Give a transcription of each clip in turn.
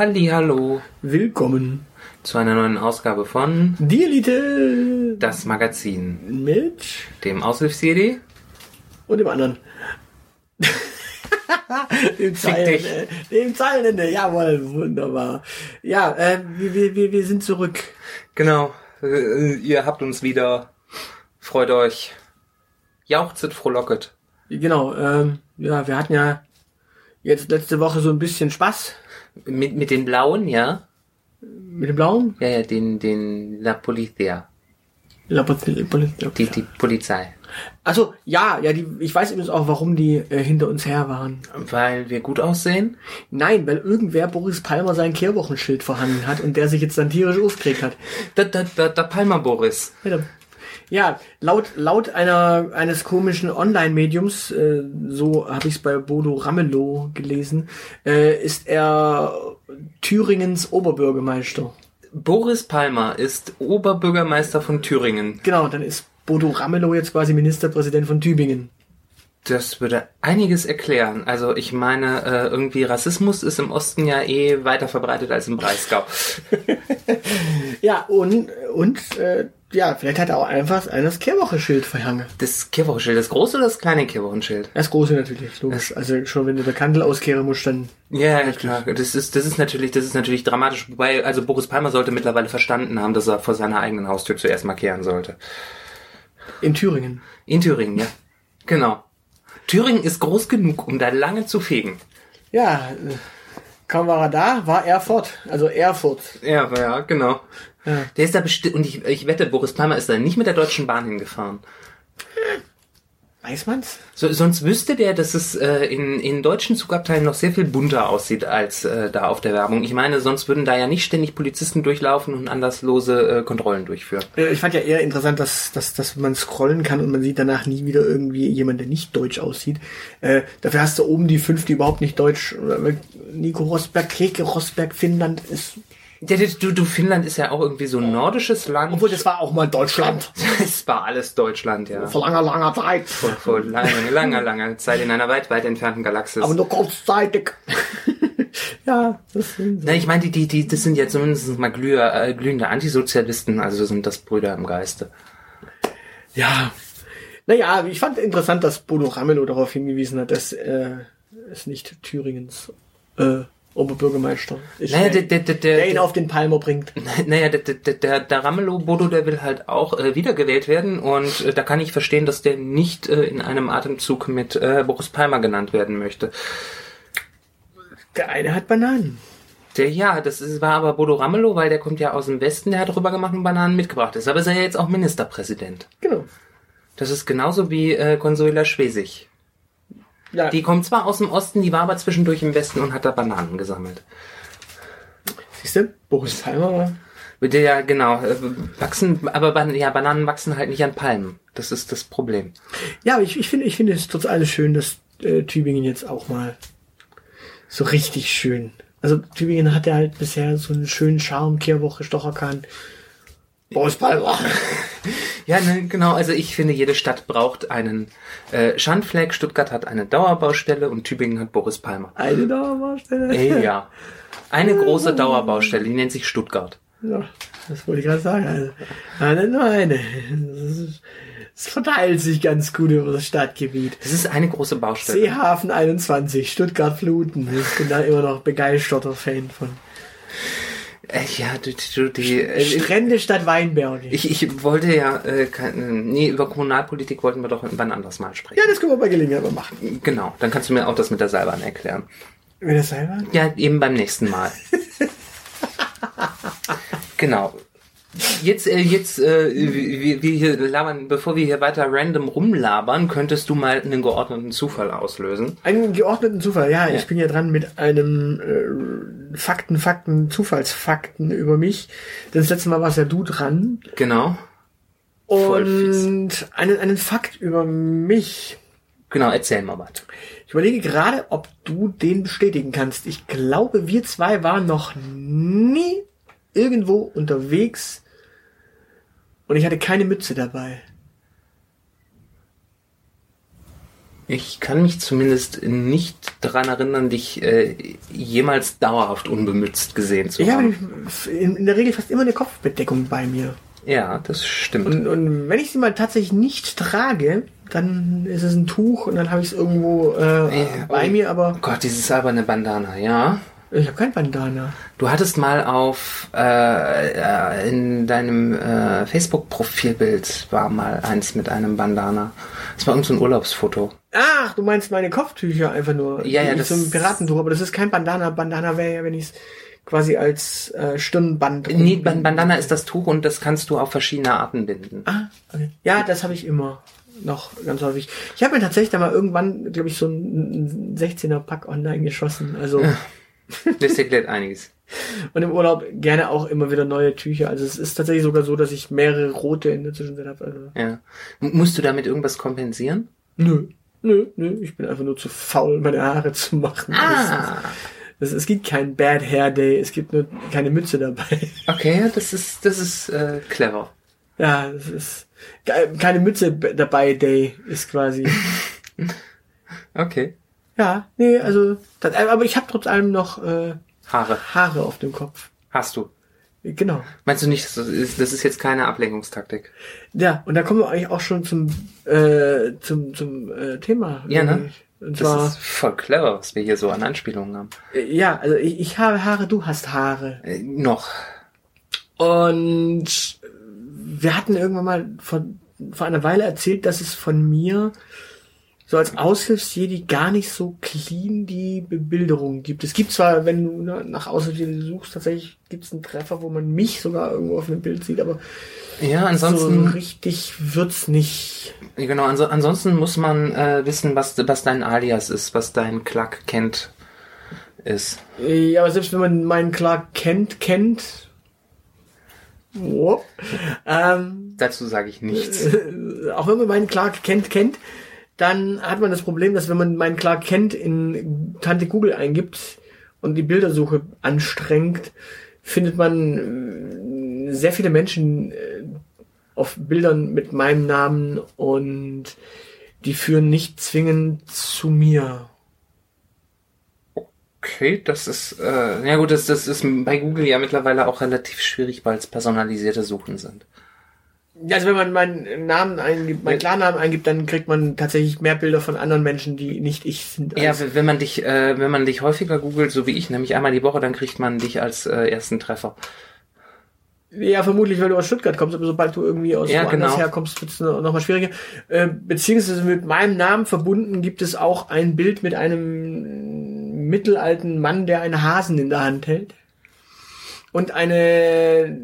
Halli, hallo Willkommen. zu einer neuen Ausgabe von Die Elite Das Magazin, mit dem Aushilfs-CD. und dem anderen. dem, Zeilenende, dem Zeilenende, jawohl, wunderbar. Ja, äh, wir, wir, wir, wir sind zurück. Genau, äh, ihr habt uns wieder. Freut euch. Jauchzet, frohlocket. Genau, ähm, ja, wir hatten ja jetzt letzte Woche so ein bisschen Spaß Mit, mit den Blauen, ja? mit dem Blauen. Ja, ja, den, den La Polizia. La Poli- Poli- Die, die Polizei. Also ja, ja, die, ich weiß übrigens auch, warum die äh, hinter uns her waren. Weil wir gut aussehen? Nein, weil irgendwer Boris Palmer sein Kehrwochenschild vorhanden hat und der sich jetzt dann tierisch aufgeregt hat. Da, da, da, da Palmer Boris. Bitte. Ja, laut, laut einer, eines komischen Online-Mediums, äh, so habe ich es bei Bodo Ramelow gelesen, äh, ist er Thüringens Oberbürgermeister. Boris Palmer ist Oberbürgermeister von Thüringen. Genau, dann ist Bodo Ramelow jetzt quasi Ministerpräsident von Tübingen. Das würde einiges erklären. Also ich meine, äh, irgendwie Rassismus ist im Osten ja eh weiter verbreitet als im Breisgau. Ja, und, und äh, ja, vielleicht hat er auch einfach eines Kehrwochenschild verhangen. Das Kirchwochenschild, das große oder das kleine Kirchwochenschild? Das große natürlich, logisch. Also schon wenn du der Kandel auskehren musst, dann Ja, ja, klar. Das ist, das ist natürlich, das ist natürlich dramatisch. Wobei, also Boris Palmer sollte mittlerweile verstanden haben, dass er vor seiner eigenen Haustür zuerst markieren sollte. in Thüringen. In Thüringen, ja. Genau. Thüringen ist groß genug, um da lange zu fegen. Ja, äh, kaum war er da, war Erfurt. Also Erfurt. Ja, ja, genau. Ja. Der ist da bestimmt, und ich, ich wette, Boris Palmer ist da nicht mit der Deutschen Bahn hingefahren. Weiß man's? So, sonst wüsste der, dass es äh, in, in deutschen Zugabteilen noch sehr viel bunter aussieht als äh, da auf der Werbung. Ich meine, sonst würden da ja nicht ständig Polizisten durchlaufen und anderslose äh, Kontrollen durchführen. Äh, Ich fand ja eher interessant, dass, dass, dass man scrollen kann und man sieht danach nie wieder irgendwie jemand, der nicht deutsch aussieht. Äh, dafür hast du oben die fünf, die überhaupt nicht deutsch. äh, Nico Rosberg, Keke Rosberg, Finnland ist. Du, du, Finnland ist ja auch irgendwie so ein nordisches Land. Obwohl, das war auch mal Deutschland. es war alles Deutschland, ja. Vor langer, langer Zeit. Vor, vor langer, langer, langer Zeit in einer weit, weit entfernten Galaxis. Aber nur kurzzeitig. ja, das sind so. Na, ich meine, die, die, die, das sind ja zumindest mal glüher, äh, glühende Antisozialisten, also sind das Brüder im Geiste. Ja. Naja, ich fand interessant, dass Bodo Ramelow darauf hingewiesen hat, dass äh, es nicht Thüringens äh, Oberbürgermeister ist, Naja, der, der, der, der, ihn auf den Palmer bringt. Naja, der, der, der, der Ramelow Bodo, der will halt auch äh, wiedergewählt werden und äh, da kann ich verstehen, dass der nicht äh, in einem Atemzug mit äh, Boris Palmer genannt werden möchte. Der eine hat Bananen. Der, ja, das ist, war aber Bodo Ramelow, weil der kommt ja aus dem Westen, der hat rüber gemacht und Bananen mitgebracht ist. Aber ist er ja jetzt auch Ministerpräsident. Genau. Das ist genauso wie äh, Consuela Schwesig. Ja, Die kommt zwar aus dem Osten, die war aber zwischendurch im Westen und hat da Bananen gesammelt. siehst du, Boris Palmer. Ja, genau, äh, wachsen, aber ja, Bananen wachsen halt nicht an Palmen. Das ist das Problem. Ja, aber ich, ich finde, ich finde es trotz alles schön, dass äh, Tübingen jetzt auch mal so richtig schön. Also Tübingen hat ja halt bisher so einen schönen Charme, Kehrwoche, Stocherkahn. Boris Palmer. Ja, ne, genau. Also ich finde, jede Stadt braucht einen äh, Schandfleck. Stuttgart hat eine Dauerbaustelle und Tübingen hat Boris Palmer. Eine Dauerbaustelle. Ey, ja. Eine große Dauerbaustelle, die nennt sich Stuttgart. Ja, das wollte ich gerade sagen. Also, eine, nur eine. Es verteilt sich ganz gut über das Stadtgebiet. Das ist eine große Baustelle. Seehafen 21, Stuttgart Fluten. Ich bin da immer noch begeisterter Fan von. Äh, ja, du, du, die, äh, Strände statt Weinberge. ich, ich wollte ja, äh, kein, nee, über Kommunalpolitik wollten wir doch irgendwann anders mal sprechen. ja, das können wir bei Gelegenheit mal machen. Genau, dann kannst du mir auch das mit der Seilbahn erklären. Wenn das selber? Ja, eben beim nächsten Mal. genau. Jetzt, äh, jetzt, äh, wir, wir hier labern, bevor wir hier weiter random rumlabern, könntest du mal einen geordneten Zufall auslösen. Einen geordneten Zufall, ja, Ich bin ja dran mit einem äh, Fakten, Fakten, Zufallsfakten über mich. Denn das letzte Mal warst ja du dran. Genau. Und einen, einen Fakt über mich. Genau, erzähl mal was. Ich überlege gerade, ob du den bestätigen kannst. Ich glaube, wir zwei waren noch nie irgendwo unterwegs und ich hatte keine Mütze dabei. Ich kann mich zumindest nicht daran erinnern, dich äh, jemals dauerhaft unbemützt gesehen zu Ich habe haben. in, in der Regel fast immer eine Kopfbedeckung bei mir. Ja, das stimmt. Und, und wenn ich sie mal tatsächlich nicht trage, dann ist es ein Tuch und dann habe ich es irgendwo äh, Ja, bei oh. mir, aber oh Gott, dieses alberne Bandana, ja. Ich habe kein Bandana. Du hattest mal auf äh, äh, in deinem äh, Facebook-Profilbild war mal eins mit einem Bandana. Das war irgend so ein Urlaubsfoto. Ach, du meinst meine Kopftücher einfach nur. Ja, ja, das so ein Piratentuch, aber das ist kein Bandana. Bandana wäre ja, wenn ich es quasi als äh, Stirnband. Nee, Bandana ist das Tuch und das kannst du auf verschiedene Arten binden. Ah, okay. Ja, das habe ich immer noch ganz häufig. Ich habe mir tatsächlich da mal irgendwann, glaube ich, so ein 16er Pack online geschossen. Also Das erklärt einiges. und im Urlaub gerne auch immer wieder neue Tücher. Also es ist tatsächlich sogar so, dass ich mehrere rote in der Zwischenzeit habe. Also Ja. M- Musst du damit irgendwas kompensieren? nö, nö, nö. Ich bin einfach nur zu faul, meine Haare zu machen. Ah. Es, es gibt kein Bad Hair Day. Es gibt nur keine Mütze dabei. Okay, das ist das ist äh, clever. Ja, es ist ke- keine Mütze dabei Day ist quasi. Okay. Ja, nee, also, das, aber ich habe trotz allem noch äh, Haare Haare auf dem Kopf. hast du. Genau. Meinst du nicht, das ist, das ist jetzt keine Ablenkungstaktik? Ja, und da kommen wir eigentlich auch schon zum äh, zum zum äh, Thema. Ja, ne? Und Das zwar, ist voll clever, was wir hier so an Anspielungen haben. äh, ja, also ich, ich habe Haare, du hast Haare. Äh, noch. Und wir hatten irgendwann mal vor, vor einer Weile erzählt, dass es von mir so als Aushilfsjedi gar nicht so clean die Bebilderung gibt. Es gibt zwar, wenn du ne, nach Aushilfsjedi suchst, tatsächlich gibt es einen Treffer, wo man mich sogar irgendwo auf einem Bild sieht, aber Ja, so ansonsten, richtig wird's nicht. genau, anso, ansonsten muss man äh, wissen, was, was dein Alias ist, was dein Clark Kent ist. Ja, aber selbst wenn man meinen Clark Kent kennt, whoop, ähm, Dazu sage ich nichts. auch wenn man meinen Clark Kent kennt, dann hat man das Problem, dass wenn man meinen Clark Kent in Tante Google eingibt und die Bildersuche anstrengt, findet man äh, sehr viele Menschen äh, auf Bildern mit meinem Namen und die führen nicht zwingend zu mir. Okay, das ist, äh, ja gut, das, das ist bei Google ja mittlerweile auch relativ schwierig, weil es personalisierte Suchen sind. Ja, Also wenn man meinen Namen eingibt, meinen Klarnamen eingibt, dann kriegt man tatsächlich mehr Bilder von anderen Menschen, die nicht ich sind. Ja, wenn man dich, äh, wenn man dich häufiger googelt, so wie ich, nämlich einmal die Woche, dann kriegt man dich als äh, ersten Treffer. Ja, vermutlich, weil du aus Stuttgart kommst, aber sobald du irgendwie aus Ja, woanders genau. herkommst, wird es noch, noch mal schwieriger. Äh, beziehungsweise mit meinem Namen verbunden gibt es auch ein Bild mit einem mittelalten Mann, der einen Hasen in der Hand hält. Und eine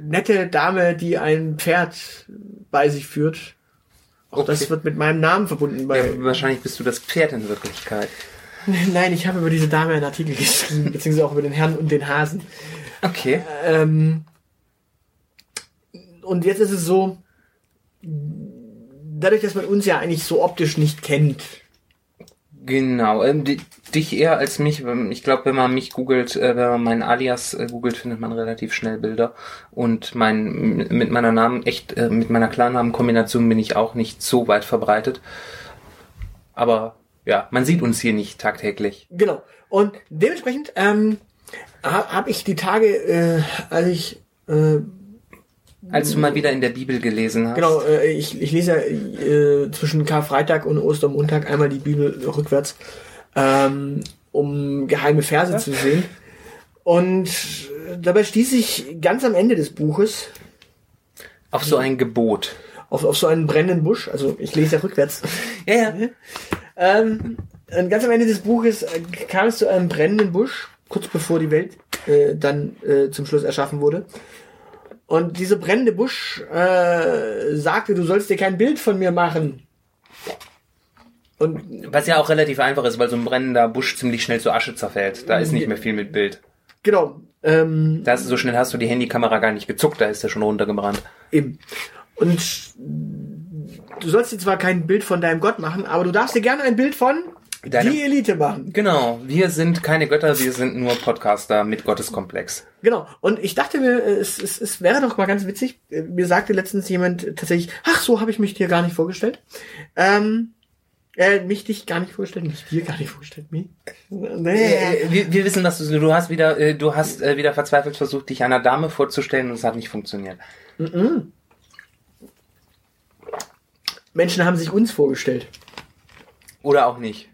nette Dame, die ein Pferd bei sich führt. Auch Okay. das wird mit meinem Namen verbunden. Ja, wahrscheinlich bist du das Pferd in Wirklichkeit. Nein, ich habe über diese Dame einen Artikel geschrieben, beziehungsweise auch über den Herrn und den Hasen. Okay. Ähm, und jetzt ist es so, dadurch, dass man uns ja eigentlich so optisch nicht kennt, Genau, ähm, di dich eher als mich. Ich glaube, wenn man mich googelt, äh, wenn man meinen Alias äh, googelt, findet man relativ schnell Bilder. Und mein mit meiner Namen echt, äh, mit meiner Klarnamenkombination bin ich auch nicht so weit verbreitet. Aber ja, man sieht uns hier nicht tagtäglich. genau. Und dementsprechend ähm, habe hab ich die Tage, äh, als ich äh, Als du mal wieder in der Bibel gelesen hast. Genau, äh, ich, ich lese ja äh, zwischen Karfreitag und Ostermontag einmal die Bibel rückwärts, ähm, um geheime Verse zu sehen. Und äh, dabei stieß ich ganz am Ende des Buches Auf so ein Gebot. auf, auf so einen brennenden Busch. Also ich lese ja rückwärts. Ja, ja. ähm, ganz am Ende des Buches äh, kam es zu einem brennenden Busch, kurz bevor die Welt äh, dann äh, zum Schluss erschaffen wurde. Und dieser brennende Busch äh, sagte, du sollst dir kein Bild von mir machen. Und Was ja auch relativ einfach ist, weil so ein brennender Busch ziemlich schnell zu Asche zerfällt. Da ist nicht mehr viel mit Bild. genau, ähm, Da ist, so schnell hast du die Handykamera gar nicht gezuckt, da ist er schon runtergebrannt. eben. Und du sollst dir zwar kein Bild von deinem Gott machen, aber du darfst dir gerne ein Bild von Deine- die Elite machen. Genau, wir sind keine Götter, wir sind nur Podcaster mit Gotteskomplex. Genau. Und ich dachte mir, äh, es, es, es wäre doch mal ganz witzig. äh, Mir sagte letztens jemand tatsächlich, ach, so habe ich mich dir gar nicht vorgestellt. Ähm, Äh, mich dich gar nicht vorstellen, mich dir gar nicht vorstellen, mich. Äh, wir, wir wissen, dass du, du hast wieder, äh, du hast äh, wieder verzweifelt versucht, dich einer Dame vorzustellen und es hat nicht funktioniert. Menschen haben sich uns vorgestellt. Oder auch nicht.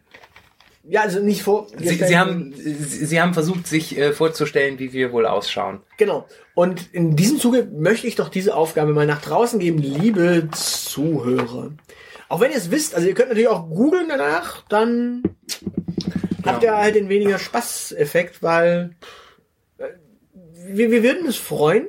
Ja, also nicht vor. Sie, sie haben, sie, sie haben versucht, sich äh, vorzustellen, wie wir wohl ausschauen. Genau. Und in diesem Zuge möchte ich doch diese Aufgabe mal nach draußen geben, liebe Zuhörer. Auch wenn ihr es wisst, also ihr könnt natürlich auch googeln danach, dann habt ihr halt den weniger Spaßeffekt, weil äh, wir, wir würden uns freuen,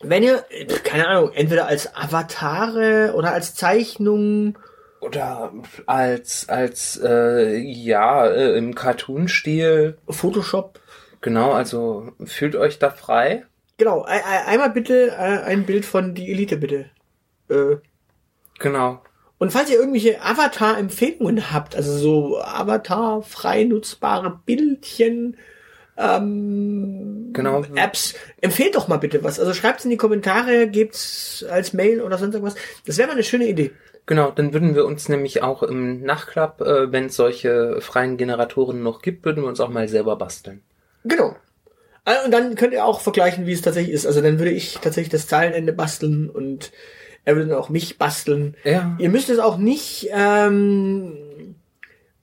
wenn ihr, äh, keine Ahnung, entweder als Avatare oder als Zeichnung Oder als, als, äh, ja, äh, im Cartoon-Stil. Photoshop. Genau, also fühlt euch da frei. Genau, ein- ein- einmal bitte ein Bild von die Elite, bitte. Äh, Genau. Und falls ihr irgendwelche Avatar-Empfehlungen habt, also so Avatar-frei nutzbare Bildchen, ähm, Genau. Apps, empfehlt doch mal bitte was. Also schreibt's in die Kommentare, gebt's als Mail oder sonst irgendwas. Das wäre mal eine schöne Idee. Genau, dann würden wir uns nämlich auch im Nachklapp, äh, wenn es solche freien Generatoren noch gibt, würden wir uns auch mal selber basteln. Genau. Äh, Und dann könnt ihr auch vergleichen, wie es tatsächlich ist. Also dann würde ich tatsächlich das Zeilenende basteln und er würde auch mich basteln. Ja. Ihr müsst es auch nicht, ähm,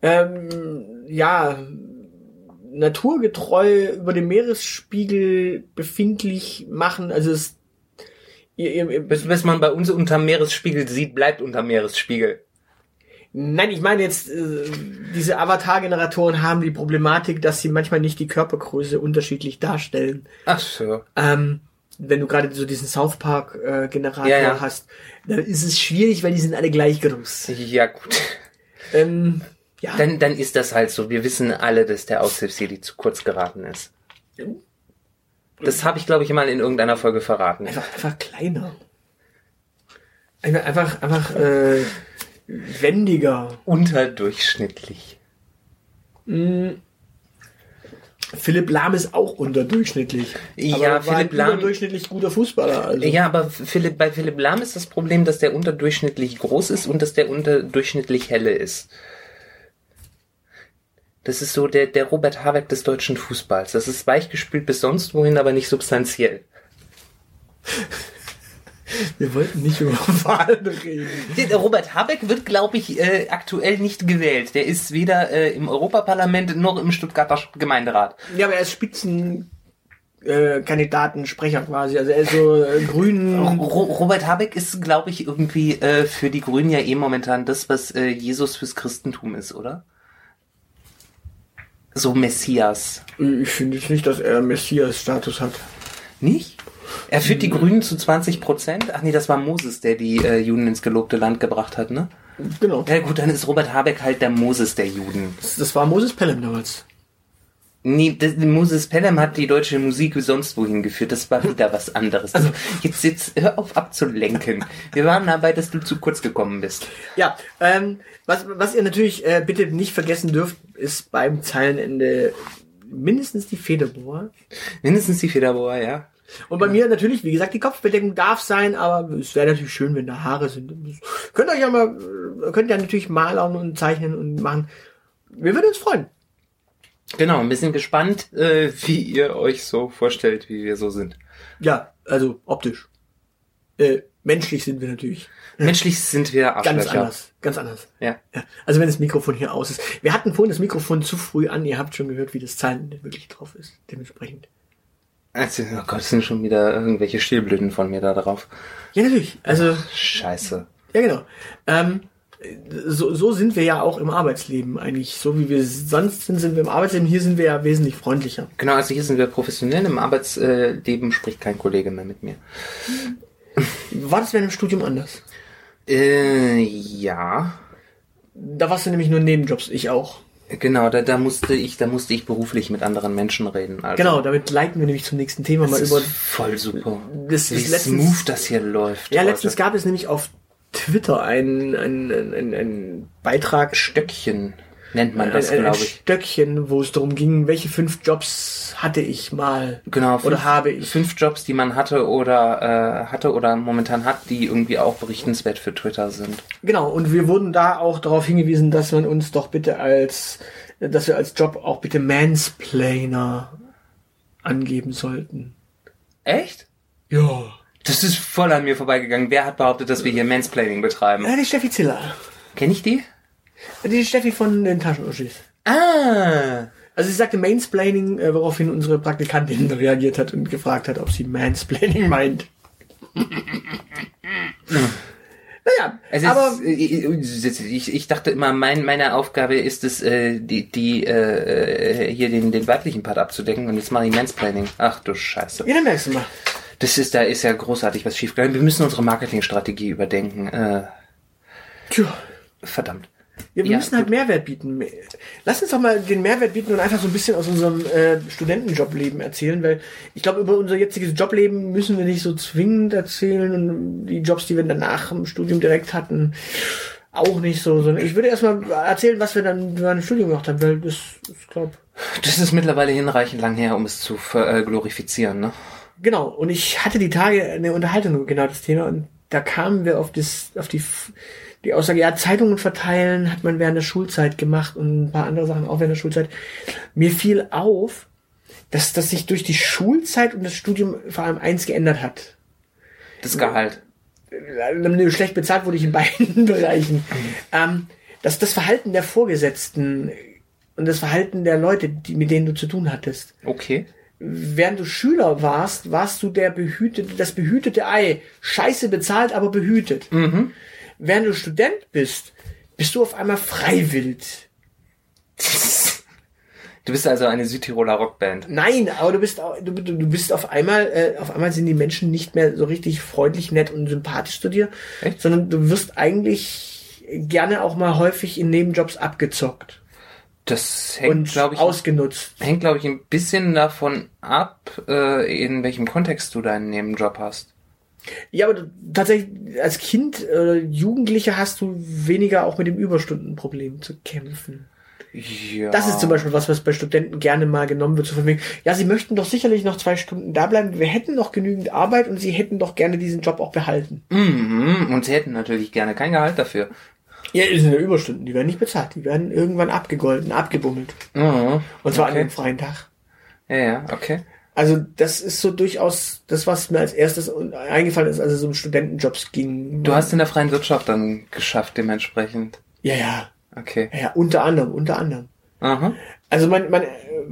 ähm, ja, naturgetreu über dem Meeresspiegel befindlich machen. Also es, ihr, ihr, Bis, bis man bei uns unter Meeresspiegel sieht, bleibt unter Meeresspiegel. nein, ich meine jetzt, äh, diese Avatar-Generatoren haben die Problematik, dass sie manchmal nicht die Körpergröße unterschiedlich darstellen. Ach so. Ähm, wenn du gerade so diesen South Park äh, Generator Ja, ja. hast, dann ist es schwierig, weil die sind alle gleich groß. Ja, gut. Ähm, ja, Dann, dann ist das halt so. Wir wissen alle, dass der Aushilfs-Jedi zu kurz geraten ist. Das habe ich, glaube ich, mal in irgendeiner Folge verraten. einfach, einfach kleiner. Einfach, einfach, einfach äh, wendiger. Unterdurchschnittlich. Philipp Lahm ist auch unterdurchschnittlich. Ja, war Philipp ein Lahm- Unterdurchschnittlich guter Fußballer. Also. Ja, aber Philipp, bei Philipp Lahm ist das Problem, dass der unterdurchschnittlich groß ist und dass der unterdurchschnittlich helle ist. Das ist so der, der Robert Habeck des deutschen Fußballs. Das ist weichgespült bis sonst wohin, aber nicht substanziell. Wir wollten nicht über Wahlen reden. Der Robert Habeck wird, glaube ich, äh, aktuell nicht gewählt. Der ist weder äh, im Europaparlament noch im Stuttgarter Gemeinderat. Ja, aber er ist Spitzen. Äh, Kandidatensprecher quasi. Also er ist so äh, grün. Ro Robert Habeck ist, glaube ich, irgendwie äh, für die Grünen ja eh momentan das, was äh, Jesus fürs Christentum ist, oder? So Messias. Ich finde jetzt nicht, dass er Messias-Status hat. Nicht? Er führt die Grünen zu 20 Prozent. Ach nee, das war Moses, der die äh, Juden ins gelobte Land gebracht hat, ne? Genau. Ja gut, dann ist Robert Habeck halt der Moses der Juden. Das, das war Moses Pelham damals. Nee, das, Moses Pelham hat die deutsche Musik sonst wohin geführt. Das war wieder was anderes. Also, jetzt, jetzt hör auf abzulenken. Wir waren dabei, dass du zu kurz gekommen bist. Ja, ähm, was, was ihr natürlich äh, bitte nicht vergessen dürft, ist beim Zeilenende mindestens die Federbohr. Mindestens die Federbohr, ja. Und bei mir natürlich, wie gesagt, die Kopfbedeckung darf sein, aber es wäre natürlich schön, wenn da Haare sind. Könnt euch ja mal, äh, könnt ja natürlich malern und zeichnen und machen. Wir würden uns freuen. Genau, ein bisschen gespannt, äh, wie ihr euch so vorstellt, wie wir so sind. Ja, also optisch. Äh, menschlich sind wir natürlich. Menschlich sind wir Ganz Arschlöcher. anders. Ganz anders. Ja. Ja. Also wenn das Mikrofon hier aus ist. Wir hatten vorhin das Mikrofon zu früh an. Ihr habt schon gehört, wie das Zeilenende wirklich drauf ist. Dementsprechend. Also, oh Gott, es sind schon wieder irgendwelche Stillblüten von mir da drauf. Ja, natürlich. Also, Scheiße. ja genau. Ähm, so, so sind wir ja auch im Arbeitsleben eigentlich. So wie wir sonst sind, sind wir im Arbeitsleben. Hier sind wir ja wesentlich freundlicher. Genau, also hier sind wir professionell. Im Arbeitsleben spricht kein Kollege mehr mit mir. War das während dem Studium anders? Äh, ja. Da warst du nämlich nur Nebenjobs, ich auch. Genau, da, da musste ich, da musste ich beruflich mit anderen Menschen reden. Also, Genau, damit leiten wir nämlich zum nächsten Thema mal Das über. ist voll super. Das Wie ist letztens- smooth das hier läuft. Ja, heute. letztens gab es nämlich auf Twitter einen, einen, einen, einen Beitrag. Stöckchen. Nennt man das, ein, ein, glaube ein ich. Stöckchen, wo es darum ging, welche fünf Jobs hatte ich mal. Genau, fünf, Oder habe ich. fünf Jobs, die man hatte oder äh, hatte oder momentan hat, die irgendwie auch berichtenswert für Twitter sind. Genau, und wir wurden da auch darauf hingewiesen, dass man uns doch bitte als, dass wir als Job auch bitte Mansplainer angeben sollten. Echt? Ja. Das ist voll an mir vorbeigegangen. Wer hat behauptet, dass wir hier Mansplaining betreiben? Ja, die Steffi Ziller. Kenn ich die? Die Steffi von den Taschenuschis. Ah. Also sie sagte Mansplaining, äh, woraufhin unsere Praktikantin reagiert hat und gefragt hat, ob sie Mansplaining meint. naja, ist, aber ich, ich dachte immer, mein, meine Aufgabe ist es, äh, die, die äh, hier den, den weiblichen Part abzudecken und jetzt mache ich Mansplaining. Ach du Scheiße. ja, dann merkst du mal. Das ist, da ist ja großartig was schiefgegangen. Wir müssen unsere Marketingstrategie überdenken. Äh, Tja, verdammt. Wir Ja, müssen halt Mehrwert bieten. Lass uns doch mal den Mehrwert bieten und einfach so ein bisschen aus unserem äh, Studentenjobleben erzählen, weil ich glaube, über unser jetziges Jobleben müssen wir nicht so zwingend erzählen und die Jobs, die wir danach im Studium direkt hatten, auch nicht so, sondern ich würde erstmal erzählen, was wir dann während dem Studium gemacht haben, weil das, ich glaube, Das ist mittlerweile hinreichend lang her, um es zu äh, glorifizieren, ne? Genau, und ich hatte die Tage eine Unterhaltung über genau das Thema und da kamen wir auf das, auf die, die Aussage, ja, Zeitungen verteilen hat man während der Schulzeit gemacht und ein paar andere Sachen auch während der Schulzeit. Mir fiel auf, dass, dass sich durch die Schulzeit und das Studium vor allem eins geändert hat. Das Gehalt. Äh, Schlecht bezahlt wurde ich in beiden Bereichen. Ähm, dass das Verhalten der Vorgesetzten und das Verhalten der Leute, die, mit denen du zu tun hattest, Okay. während du Schüler warst, warst du der behütete, das behütete Ei. Scheiße bezahlt, aber behütet. Während du Student bist, bist du auf einmal freiwillig. Du bist also eine Südtiroler Rockband. Nein, aber du bist, du, du bist auf einmal, äh, auf einmal sind die Menschen nicht mehr so richtig freundlich, nett und sympathisch zu dir, Echt? sondern du wirst eigentlich gerne auch mal häufig in Nebenjobs abgezockt Das hängt, glaube ich, ausgenutzt. hängt, glaube ich, ein bisschen davon ab, äh, in welchem Kontext du deinen Nebenjob hast. Ja, aber tatsächlich als Kind, äh, Jugendlicher hast du weniger auch mit dem Überstundenproblem zu kämpfen. Ja. Das ist zum Beispiel was, was bei Studenten gerne mal genommen wird, so von wegen, ja, sie möchten doch sicherlich noch zwei Stunden da bleiben, wir hätten noch genügend Arbeit und sie hätten doch gerne diesen Job auch behalten. Mhm. Und sie hätten natürlich gerne kein Gehalt dafür. Ja, das sind ja Überstunden, die werden nicht bezahlt, die werden irgendwann abgegolten, abgebummelt. Mhm. Und zwar an Okay. dem freien Tag. Ja, ja, okay. Also das ist so durchaus das, was mir als erstes eingefallen ist, als es um Studentenjobs ging. Du hast in der freien Wirtschaft dann geschafft, dementsprechend. ja, ja, Okay. ja, ja, unter anderem, unter anderem. Aha. Also mein, mein,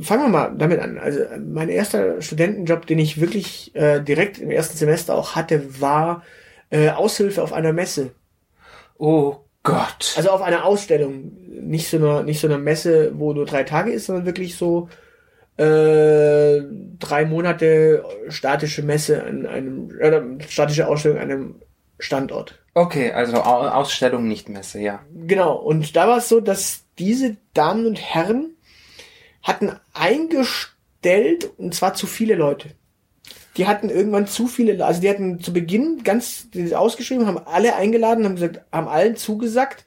fangen wir mal damit an. Also mein erster Studentenjob, den ich wirklich äh, direkt im ersten Semester auch hatte, war äh, Aushilfe auf einer Messe. Oh Gott. Also auf einer Ausstellung. Nicht so einer, nicht so einer Messe, wo nur drei Tage ist, sondern wirklich so äh, drei Monate statische Messe an einem, äh, statische Ausstellung an einem Standort. Okay, also Au- Ausstellung, nicht Messe, ja. Genau, und da war es so, dass diese Damen und Herren hatten eingestellt, und zwar zu viele Leute. Die hatten irgendwann zu viele, also die hatten zu Beginn ganz ausgeschrieben, haben alle eingeladen, haben gesagt, haben allen zugesagt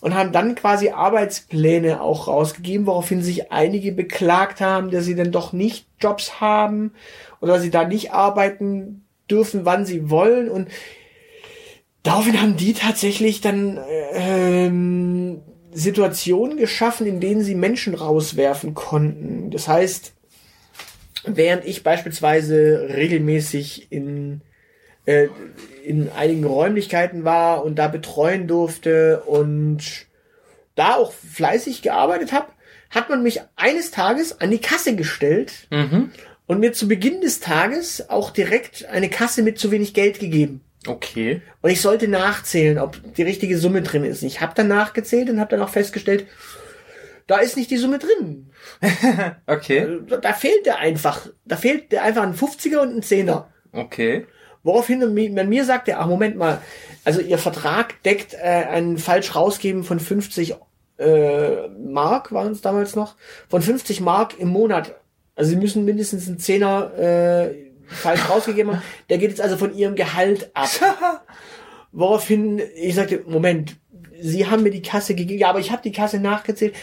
und haben dann quasi Arbeitspläne auch rausgegeben, woraufhin sich einige beklagt haben, dass sie dann doch nicht Jobs haben oder sie da nicht arbeiten dürfen, wann sie wollen und daraufhin haben die tatsächlich dann ähm, Situationen geschaffen, in denen sie Menschen rauswerfen konnten. Das heißt, während ich beispielsweise regelmäßig in äh, in einigen Räumlichkeiten war und da betreuen durfte und da auch fleißig gearbeitet habe, hat man mich eines Tages an die Kasse gestellt Mhm. und mir zu Beginn des Tages auch direkt eine Kasse mit zu wenig Geld gegeben. Okay. Und ich sollte nachzählen, ob die richtige Summe drin ist. Ich habe dann nachgezählt und habe dann auch festgestellt, da ist nicht die Summe drin. Okay. Da, da fehlt der einfach. Da fehlt der einfach ein 50er und ein 10er. Okay. Woraufhin man mir sagte, ach Moment mal, also Ihr Vertrag deckt äh, ein falsch rausgeben von 50 äh, Mark, waren es damals noch, von 50 Mark im Monat. Also Sie müssen mindestens einen Zehner äh, falsch rausgegeben haben. Der geht jetzt also von Ihrem Gehalt ab. Woraufhin ich sagte, Moment, Sie haben mir die Kasse gegeben. Ja, aber ich habe die Kasse nachgezählt.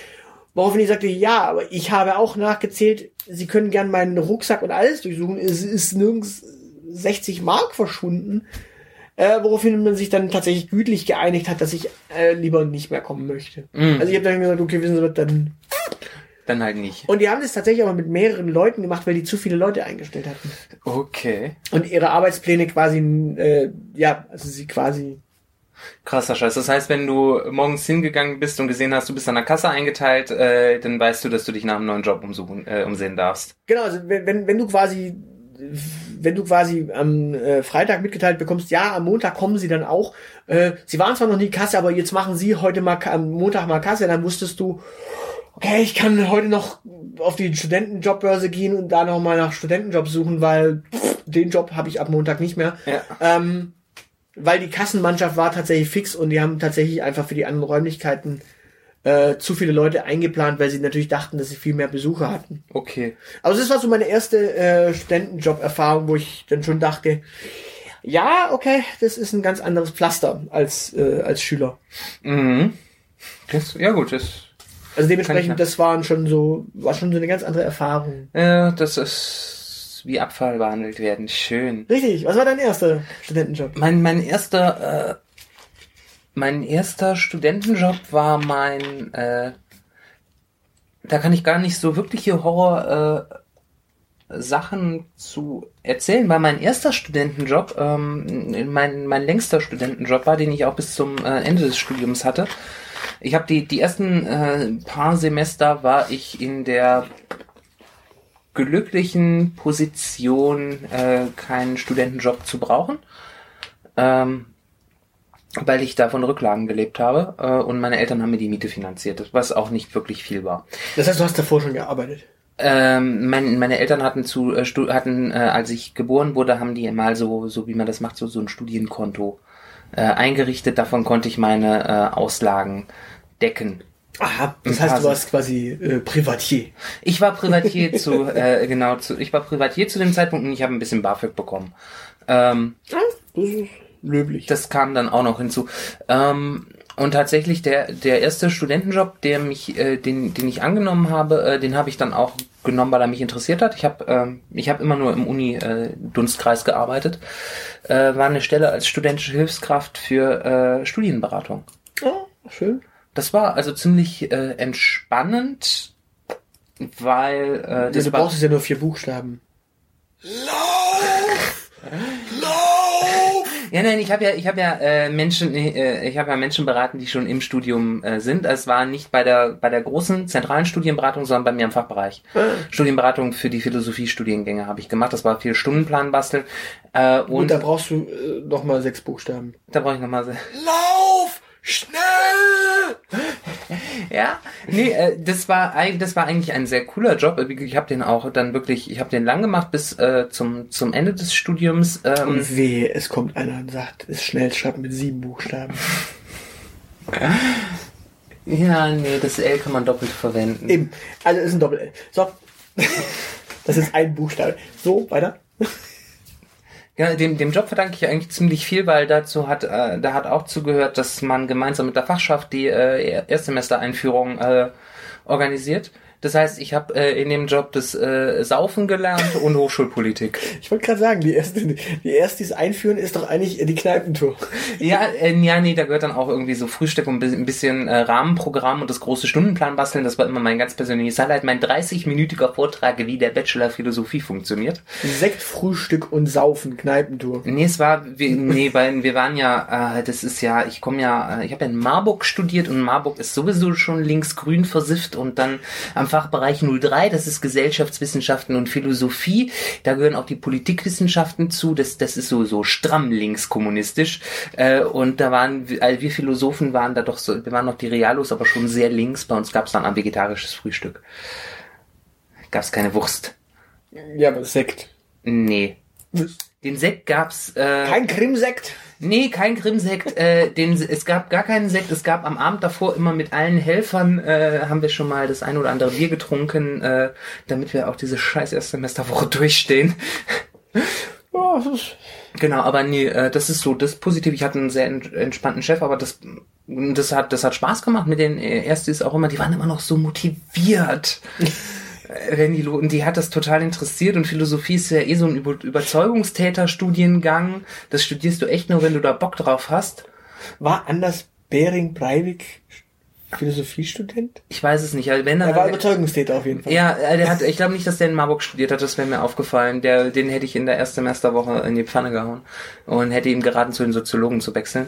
Woraufhin ich sagte, ja, aber ich habe auch nachgezählt. Sie können gern meinen Rucksack und alles durchsuchen. Es ist nirgends 60 Mark verschwunden. Äh, woraufhin man sich dann tatsächlich gütlich geeinigt hat, dass ich äh, lieber nicht mehr kommen möchte. Mm. Also ich habe dann gesagt, okay, wissen Sie was, dann Dann halt nicht. und die haben das tatsächlich aber mit mehreren Leuten gemacht, weil die zu viele Leute eingestellt hatten. Okay. Und ihre Arbeitspläne quasi, äh, ja, also sie quasi. Krasser Scheiß. Das heißt, wenn du morgens hingegangen bist und gesehen hast, du bist an der Kasse eingeteilt, äh, dann weißt du, dass du dich nach einem neuen Job umsuchen, äh, umsehen darfst. Genau, also wenn, wenn, wenn du quasi, wenn du quasi am äh, Freitag mitgeteilt bekommst, ja, am Montag kommen sie dann auch. Äh, sie waren zwar noch nie Kasse, aber jetzt machen sie heute mal am Montag mal Kasse, dann wusstest du, okay, ich kann heute noch auf die Studentenjobbörse gehen und da noch mal nach Studentenjobs suchen, weil pff, den Job habe ich ab Montag nicht mehr. Ja. Ähm, weil die Kassenmannschaft war tatsächlich fix und die haben tatsächlich einfach für die anderen Räumlichkeiten äh, zu viele Leute eingeplant, weil sie natürlich dachten, dass sie viel mehr Besucher hatten. Okay. Also das war so meine erste äh, Studentenjob-Erfahrung, wo ich dann schon dachte, ja, okay, das ist ein ganz anderes Pflaster als, äh, als Schüler. Mhm. Das, ja gut, das, Also dementsprechend, das waren schon so, war schon so eine ganz andere Erfahrung. äh, das ist wie Abfall behandelt werden. Schön. Richtig, was war dein erster Studentenjob? Mein, mein erster, äh, mein erster Studentenjob war mein, äh, da kann ich gar nicht so wirkliche Horror, äh, Sachen zu erzählen, weil mein erster Studentenjob, ähm, mein, mein längster Studentenjob war, den ich auch bis zum äh, Ende des Studiums hatte. Ich habe die, die ersten äh, paar Semester war ich in der glücklichen Position, äh, keinen Studentenjob zu brauchen, ähm, weil ich da von Rücklagen gelebt habe äh, und meine Eltern haben mir die Miete finanziert, was auch nicht wirklich viel war. Das heißt, du hast davor schon gearbeitet. Ähm, mein, meine Eltern hatten zu äh, hatten, äh, als ich geboren wurde, haben die mal so, so wie man das macht, so, so ein Studienkonto äh, eingerichtet. Davon konnte ich meine äh, Auslagen decken. Aha, das Ein heißt, du warst quasi äh, Privatier. Ich war Privatier zu, äh, genau, zu, ich war Privatier zu dem Zeitpunkt und ich habe ein bisschen BAföG bekommen. Ähm, das ist löblich. das kam dann auch noch hinzu. Ähm, und tatsächlich der der erste Studentenjob, der mich, äh, den den ich angenommen habe, äh, den habe ich dann auch genommen, weil er mich interessiert hat. Ich habe ähm, ich habe immer nur im Uni äh, Dunstkreis gearbeitet. Äh, war eine Stelle als studentische Hilfskraft für äh, Studienberatung. oh, schön. Das war also ziemlich äh, entspannend, weil äh, Ja, das du war brauchst ja nur vier Buchstaben. Lauf! Lauf! Ja, nein, ich habe ja, ich habe ja äh, Menschen, äh, ich habe ja Menschen beraten, die schon im Studium äh, sind. Es war nicht bei der bei der großen zentralen Studienberatung, sondern bei mir im Fachbereich. Studienberatung für die Philosophiestudiengänge habe ich gemacht. Das war viel Stundenplan basteln. Äh, und Und da brauchst du äh, noch mal sechs Buchstaben. da brauche ich nochmal. Lauf! Schnell! Ja, nee, äh, das war das war eigentlich ein sehr cooler Job. Ich habe den auch dann wirklich, ich habe den lang gemacht bis äh, zum zum Ende des Studiums. Ähm, Und wehe, es kommt einer und sagt, es schnell schreibt mit sieben Buchstaben. ja, nee, das L kann man doppelt verwenden. Eben. Also ist ein Doppel-L. So. Das ist ein Buchstabe. So, weiter. Ja, dem, dem Job verdanke ich eigentlich ziemlich viel, weil dazu hat, äh, da hat auch zugehört, dass man gemeinsam mit der Fachschaft die äh, Erstsemestereinführung äh, organisiert. Das heißt, ich habe äh, in dem Job das äh, Saufen gelernt und Hochschulpolitik. Ich wollte gerade sagen, die erste, die erste, die es einführen, ist doch eigentlich die Kneipentour. Ja, äh, ja, nee, da gehört dann auch irgendwie so Frühstück und ein bisschen äh, Rahmenprogramm und das große Stundenplan basteln. Das war immer mein ganz persönliches Highlight. Mein 30-minütiger Vortrag, wie der Bachelor Philosophie funktioniert. Sekt, Frühstück und Saufen, Kneipentour. Nee, es war, wir, nee, weil wir waren ja, äh, das ist ja, ich komme ja, äh, ich habe ja in Marburg studiert und Marburg ist sowieso schon linksgrün versifft und dann am Fachbereich 03, das ist Gesellschaftswissenschaften und Philosophie, da gehören auch die Politikwissenschaften zu, das, das ist so, so stramm linkskommunistisch äh, und da waren, wir- also wir Philosophen waren da doch so, wir waren noch die Realos, aber schon sehr links, bei uns gab es dann ein vegetarisches Frühstück. Gab es keine Wurst. Ja, aber Sekt. Nee. Den Sekt gab's, äh, Kein Krimsekt. Nee, kein Krimsekt. Äh, den, es gab gar keinen Sekt. Es gab am Abend davor immer mit allen Helfern, äh, haben wir schon mal das ein oder andere Bier getrunken, äh, damit wir auch diese scheiß Erstsemesterwoche durchstehen. Ja, Genau, aber nee, äh, das ist so das Positive. Ich hatte einen sehr ent- entspannten Chef, aber das das hat das hat Spaß gemacht mit den äh, Erstis auch immer. Die waren immer noch so motiviert. Äh, Wenn die, hat das total interessiert und Philosophie ist ja eh so ein Über Überzeugungstäter-Studiengang. Das studierst du echt nur, wenn du da Bock drauf hast. war Anders Bering Breivik Philosophiestudent? Ich weiß es nicht. Also wenn Er dann war Überzeugungstäter auf jeden Fall. Ja, äh, der hat, ich glaube nicht, dass der in Marburg studiert hat, das wäre mir aufgefallen. Der, den hätte ich in der ersten Semesterwoche in die Pfanne gehauen und hätte ihm geraten, zu den Soziologen zu wechseln.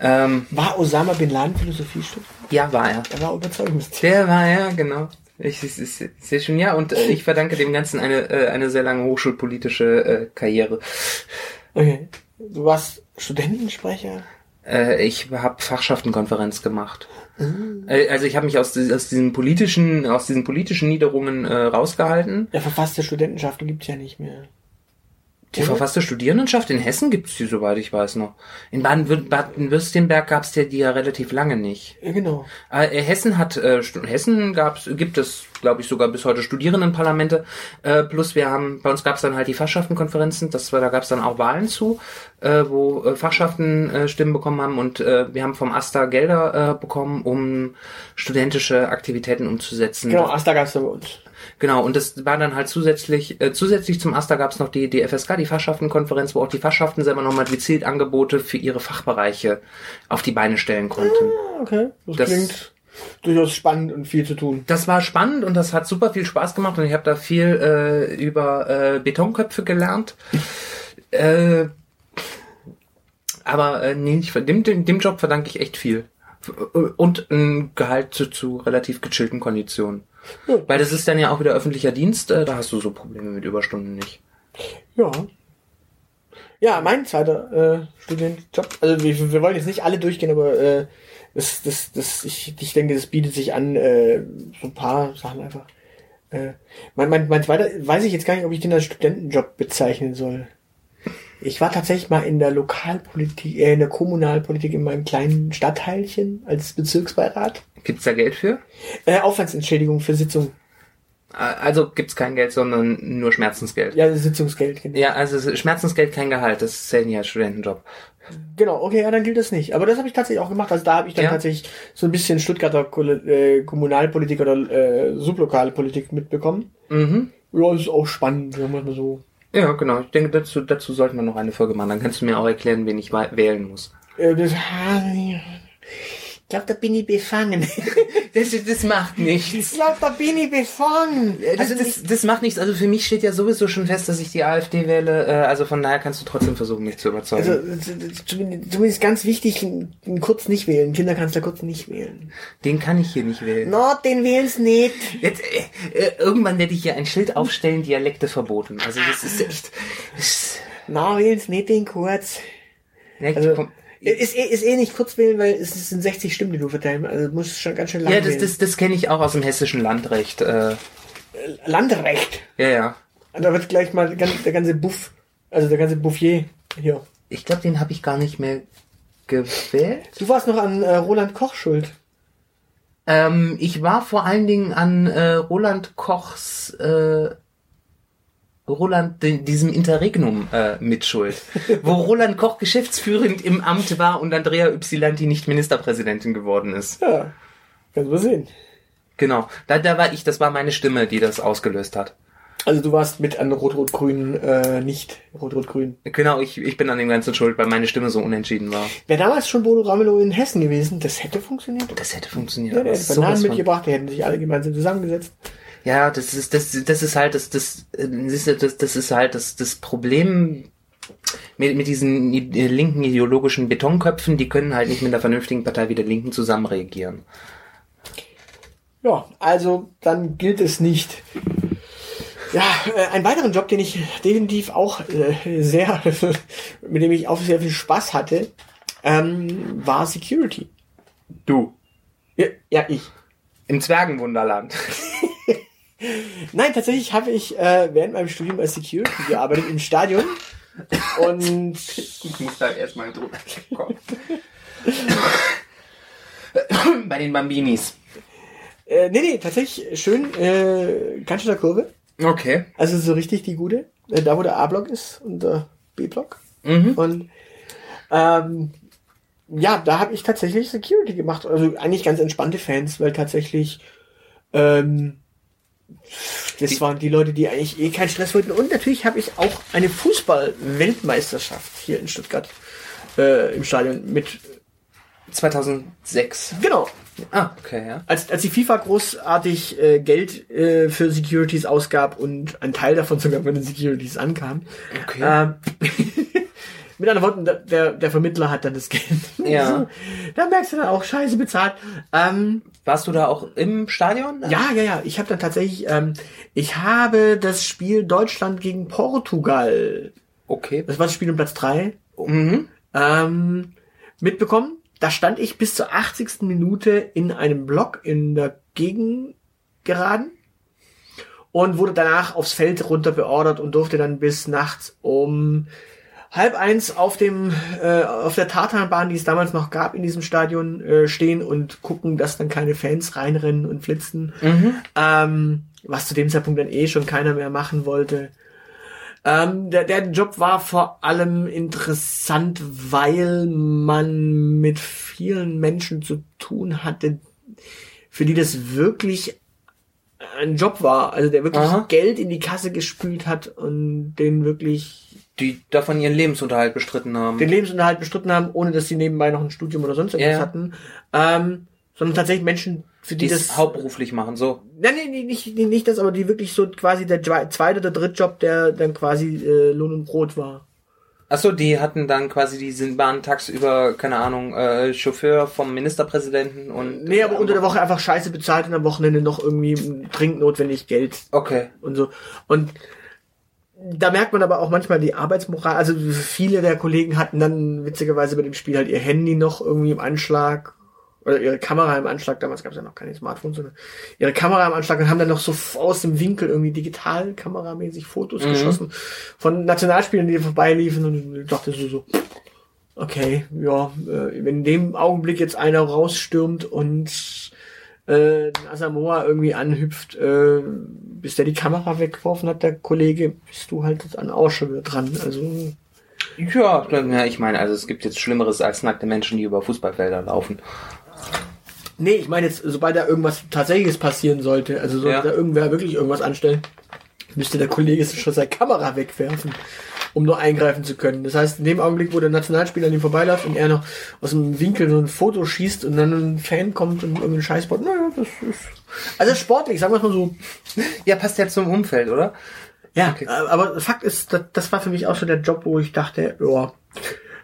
Ähm, War Osama Bin Laden Philosophiestudent? ja, war er. Er war Überzeugungstäter. Der war er, genau. Ich, ich, ich, sehe schon, ja, und äh, ich verdanke dem Ganzen eine, äh, eine sehr lange hochschulpolitische äh, Karriere. Okay. Du warst Studentensprecher? Äh, ich habe Fachschaftenkonferenz gemacht. Äh, also ich habe mich aus, aus diesen politischen, aus diesen politischen Niederungen äh, rausgehalten. Ja, verfasste Studentenschaften gibt's ja nicht mehr. Die verfasste Studierendenschaft in Hessen gibt's die, soweit ich weiß noch. In Baden- Baden-Württemberg gab's die, die ja relativ lange nicht. Ja, genau. Äh, Hessen hat äh, Hessen gab's gibt es glaube ich sogar bis heute Studierendenparlamente äh, plus wir haben bei uns gab's dann halt die Fachschaftenkonferenzen das war da gab's dann auch Wahlen zu äh, wo äh, Fachschaften äh, Stimmen bekommen haben und äh, wir haben vom Asta Gelder äh, bekommen um studentische Aktivitäten umzusetzen Genau, Asta gab's ja bei uns. Genau, und das war dann halt zusätzlich, äh, zusätzlich zum AStA gab es noch die, die FSK, die Fachschaftenkonferenz, wo auch die Fachschaften selber nochmal gezielt Angebote für ihre Fachbereiche auf die Beine stellen konnten. Ah, Okay. Das, Das- klingt durchaus spannend und viel zu tun. Das war spannend und das hat super viel Spaß gemacht und ich habe da viel äh, über äh, Betonköpfe gelernt. äh, aber äh, nee, ich, dem, dem, dem Job verdanke ich echt viel. Und ein Gehalt zu, zu relativ gechillten Konditionen. Ja. Weil das ist dann ja auch wieder öffentlicher Dienst, äh, da hast du so Probleme mit Überstunden nicht. Ja. Ja, mein zweiter äh, Studentenjob. Also wir, wir wollen jetzt nicht alle durchgehen, aber äh, das, das, das, ich, ich denke, das bietet sich an, äh, so ein paar Sachen einfach. Äh, mein, mein, mein zweiter, weiß ich jetzt gar nicht, ob ich den als Studentenjob bezeichnen soll. Ich war tatsächlich mal in der Lokalpolitik, äh, in der Kommunalpolitik in meinem kleinen Stadtteilchen als Bezirksbeirat. Gibt's da Geld für? Äh, Aufwandsentschädigung für Sitzung. Also gibt's kein Geld, sondern nur Schmerzensgeld. Ja, Sitzungsgeld, genau. Ja, also ist Schmerzensgeld kein Gehalt, das zählt nicht als Studentenjob. Genau, okay, ja, dann gilt das nicht. Aber das habe ich tatsächlich auch gemacht. Also da habe ich dann Ja. tatsächlich so ein bisschen Stuttgarter äh, Kommunalpolitik oder äh, sublokale Politik mitbekommen. Mhm. Ja, das ist auch spannend, sagen wir mal so. Ja, genau. Ich denke, dazu, dazu sollten wir noch eine Folge machen. Dann kannst du mir auch erklären, wen ich wählen muss. Äh, das, ich glaube, da bin ich befangen. Das, das macht nichts. ich glaube, da bin ich befangen. Das, Also das, das macht nichts. Also für mich steht ja sowieso schon fest, dass ich die AfD wähle. Äh, Also von daher kannst du trotzdem versuchen, mich zu überzeugen. Also, zumindest ganz wichtig, Kurz nicht wählen. Kinderkanzler Kurz nicht wählen. Den kann ich hier nicht wählen. No, den wählen's nicht. Jetzt, äh, äh, irgendwann werde ich hier ein Schild aufstellen, Dialekte verboten. Also das ist echt... Das, Na, wählen's nicht den Kurz. ja, Also, komm. Ist, eh, ist eh nicht kurz wählen, weil es sind 60 Stimmen, die du verteilen. Also muss schon ganz schön lang ja, das, wählen. das, das kenne ich auch aus dem hessischen Landrecht. Äh, Landrecht. ja, ja. Und da wird gleich mal der ganze, der ganze Buff, also der ganze Bouffier hier. Ich glaube, den habe ich gar nicht mehr gewählt. Du warst noch an äh, Roland Koch schuld. Ähm, ich war vor allen Dingen an äh, Roland Kochs, äh, Roland, diesem Interregnum äh, mitschuld, wo Roland Koch geschäftsführend im Amt war und Andrea Ypsilanti nicht Ministerpräsidentin geworden ist. Ja, kannst du sehen. Genau, da, da war ich, das war meine Stimme, die das ausgelöst hat. Also du warst mit an Rot-Rot-Grün, äh, nicht Rot-Rot-Grün. Genau, ich, ich bin an dem Ganzen schuld, weil meine Stimme so unentschieden war. Wäre damals schon Bodo Ramelow in Hessen gewesen, das hätte funktioniert. Das hätte funktioniert. Ja, der hätte Bananen mitgebracht, die hätten sich alle gemeinsam zusammengesetzt. Ja, das ist das das ist halt das das äh, das, das ist halt das das Problem mit, mit diesen äh, linken ideologischen Betonköpfen, die können halt nicht mit einer vernünftigen Partei wie der Linken zusammen reagieren. Ja, also dann gilt es nicht. Ja, äh, einen weiteren Job, den ich definitiv auch äh, sehr, mit dem ich auch sehr viel Spaß hatte, ähm, war Security. Du Ja, ja ich. im Zwergenwunderland. Nein, tatsächlich habe ich äh, während meinem Studium als Security gearbeitet im Stadion. Und Ich muss da erstmal drüber kommen. Bei den Bambinis. äh, nee, nee, tatsächlich schön äh, schöner Kurve. Okay. Also so richtig die gute. Äh, da wo der A-Block ist. Und äh, B-Block. Mhm. Und ähm, ja, da habe ich tatsächlich Security gemacht. Also eigentlich ganz entspannte Fans, weil tatsächlich ähm, das waren die Leute, die eigentlich eh keinen Stress wollten. Und natürlich habe ich auch eine Fußball-Weltmeisterschaft hier in Stuttgart äh, im Stadion mit. 2006. Genau. Ah, okay, ja. Als, als die FIFA großartig äh, Geld äh, für Securities ausgab und ein Teil davon sogar bei den Securities ankam. Okay. Ähm, mit anderen Worten, der- der, Vermittler hat dann das Geld. Ja. da merkst du dann auch scheiße bezahlt. Ähm, Warst du da auch im Stadion? ja, ja, ja. Ich habe dann tatsächlich, ähm, ich habe das Spiel Deutschland gegen Portugal, Okay. das war das Spiel um Platz drei Mhm. ähm, mitbekommen. Da stand ich bis zur 80. Minute in einem Block in der Gegengeraden und wurde danach aufs Feld runter beordert und durfte dann bis nachts um halb eins auf dem äh, auf der Tartanbahn, die es damals noch gab in diesem Stadion, äh, stehen und gucken, dass dann keine Fans reinrennen und flitzen. Ähm, was zu dem Zeitpunkt dann eh schon keiner mehr machen wollte. Ähm, der, der Job war vor allem interessant, weil man mit vielen Menschen zu tun hatte, für die das wirklich ein Job war. Also der wirklich Aha. Geld in die Kasse gespült hat und den wirklich Die davon ihren Lebensunterhalt bestritten haben. den Lebensunterhalt bestritten haben, ohne dass sie nebenbei noch ein Studium oder sonst irgendwas ja. hatten. Ähm, sondern tatsächlich Menschen, für die die das hauptberuflich machen, so. Nein, nein, nein, nicht, nicht, nicht das, aber die wirklich so quasi der zwe- zweite oder dritte Job, der dann quasi äh, Lohn und Brot war. Achso, die hatten dann quasi, die sind waren tagsüber, keine Ahnung, äh, Chauffeur vom Ministerpräsidenten und. Nee, aber unter der Woche einfach scheiße bezahlt und am Wochenende noch irgendwie dringend notwendig Geld Okay. und so. Und da merkt man aber auch manchmal die Arbeitsmoral. Also viele der Kollegen hatten dann witzigerweise bei dem Spiel halt ihr Handy noch irgendwie im Anschlag oder ihre Kamera im Anschlag. Damals gab es ja noch keine Smartphones, sondern ihre Kamera im Anschlag und haben dann noch so aus dem Winkel irgendwie digital kameramäßig Fotos geschossen von Nationalspielern, die vorbeiliefen und ich dachte so, so okay, ja, äh, wenn in dem Augenblick jetzt einer rausstürmt und äh, Asamoah irgendwie anhüpft, äh, bis der die Kamera weggeworfen hat, der Kollege, bist du halt an auch schon wieder dran. Also Ja, ja, ich meine, also es gibt jetzt Schlimmeres als nackte Menschen, die über Fußballfelder laufen. nee, ich meine jetzt, sobald da irgendwas tatsächliches passieren sollte, also sollte Ja. da irgendwer wirklich irgendwas anstellen, müsste der Kollege schon seine Kamera wegwerfen, um nur eingreifen zu können. Das heißt, in dem Augenblick, wo der Nationalspieler an ihm vorbeiläuft und er noch aus dem Winkel so ein Foto schießt und dann ein Fan kommt und irgendeinen Scheiß baut, naja, das ist also sportlich, sagen wir es mal so. Ja, passt ja zum Umfeld, oder? Ja, Okay. äh, aber Fakt ist, das, das war für mich auch so der Job, wo ich dachte, ja,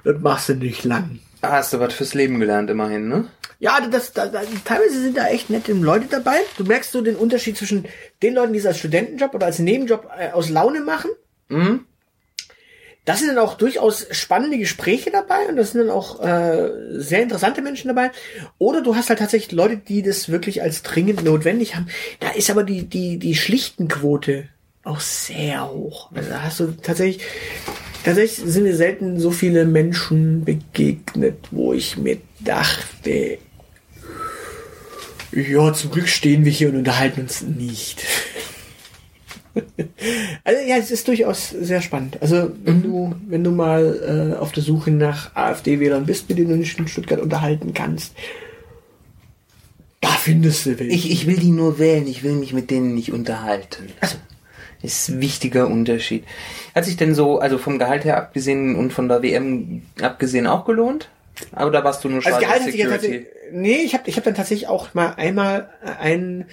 das machst du nicht lang. Ah, Hast du was fürs Leben gelernt, immerhin, ne? Ja, das, das, das, teilweise sind da echt nette Leute dabei. Du merkst so den Unterschied zwischen den Leuten, die es als Studentenjob oder als Nebenjob äh, aus Laune machen. Mhm. Da sind dann auch durchaus spannende Gespräche dabei und das sind dann auch äh, sehr interessante Menschen dabei. Oder du hast halt tatsächlich Leute, die das wirklich als dringend notwendig haben. Da ist aber die, die, die Schlichtenquote auch sehr hoch. Also da hast du tatsächlich, tatsächlich sind mir selten so viele Menschen begegnet, wo ich mir dachte, ja, zum Glück stehen wir hier und unterhalten uns nicht. Also ja, es ist durchaus sehr spannend. Also wenn du, wenn du mal äh, auf der Suche nach AfD-Wählern bist, mit denen du dich in Stuttgart unterhalten kannst, da findest du welche. Ich, ich will die nur wählen, ich will mich mit denen nicht unterhalten. Also, ist ein wichtiger Unterschied. Hat sich denn so, also vom Gehalt her abgesehen und von der WM abgesehen auch gelohnt? Aber da warst du nur also Gehalt hat sich ja Security. Nee, ich habe ich hab dann tatsächlich auch mal einmal ein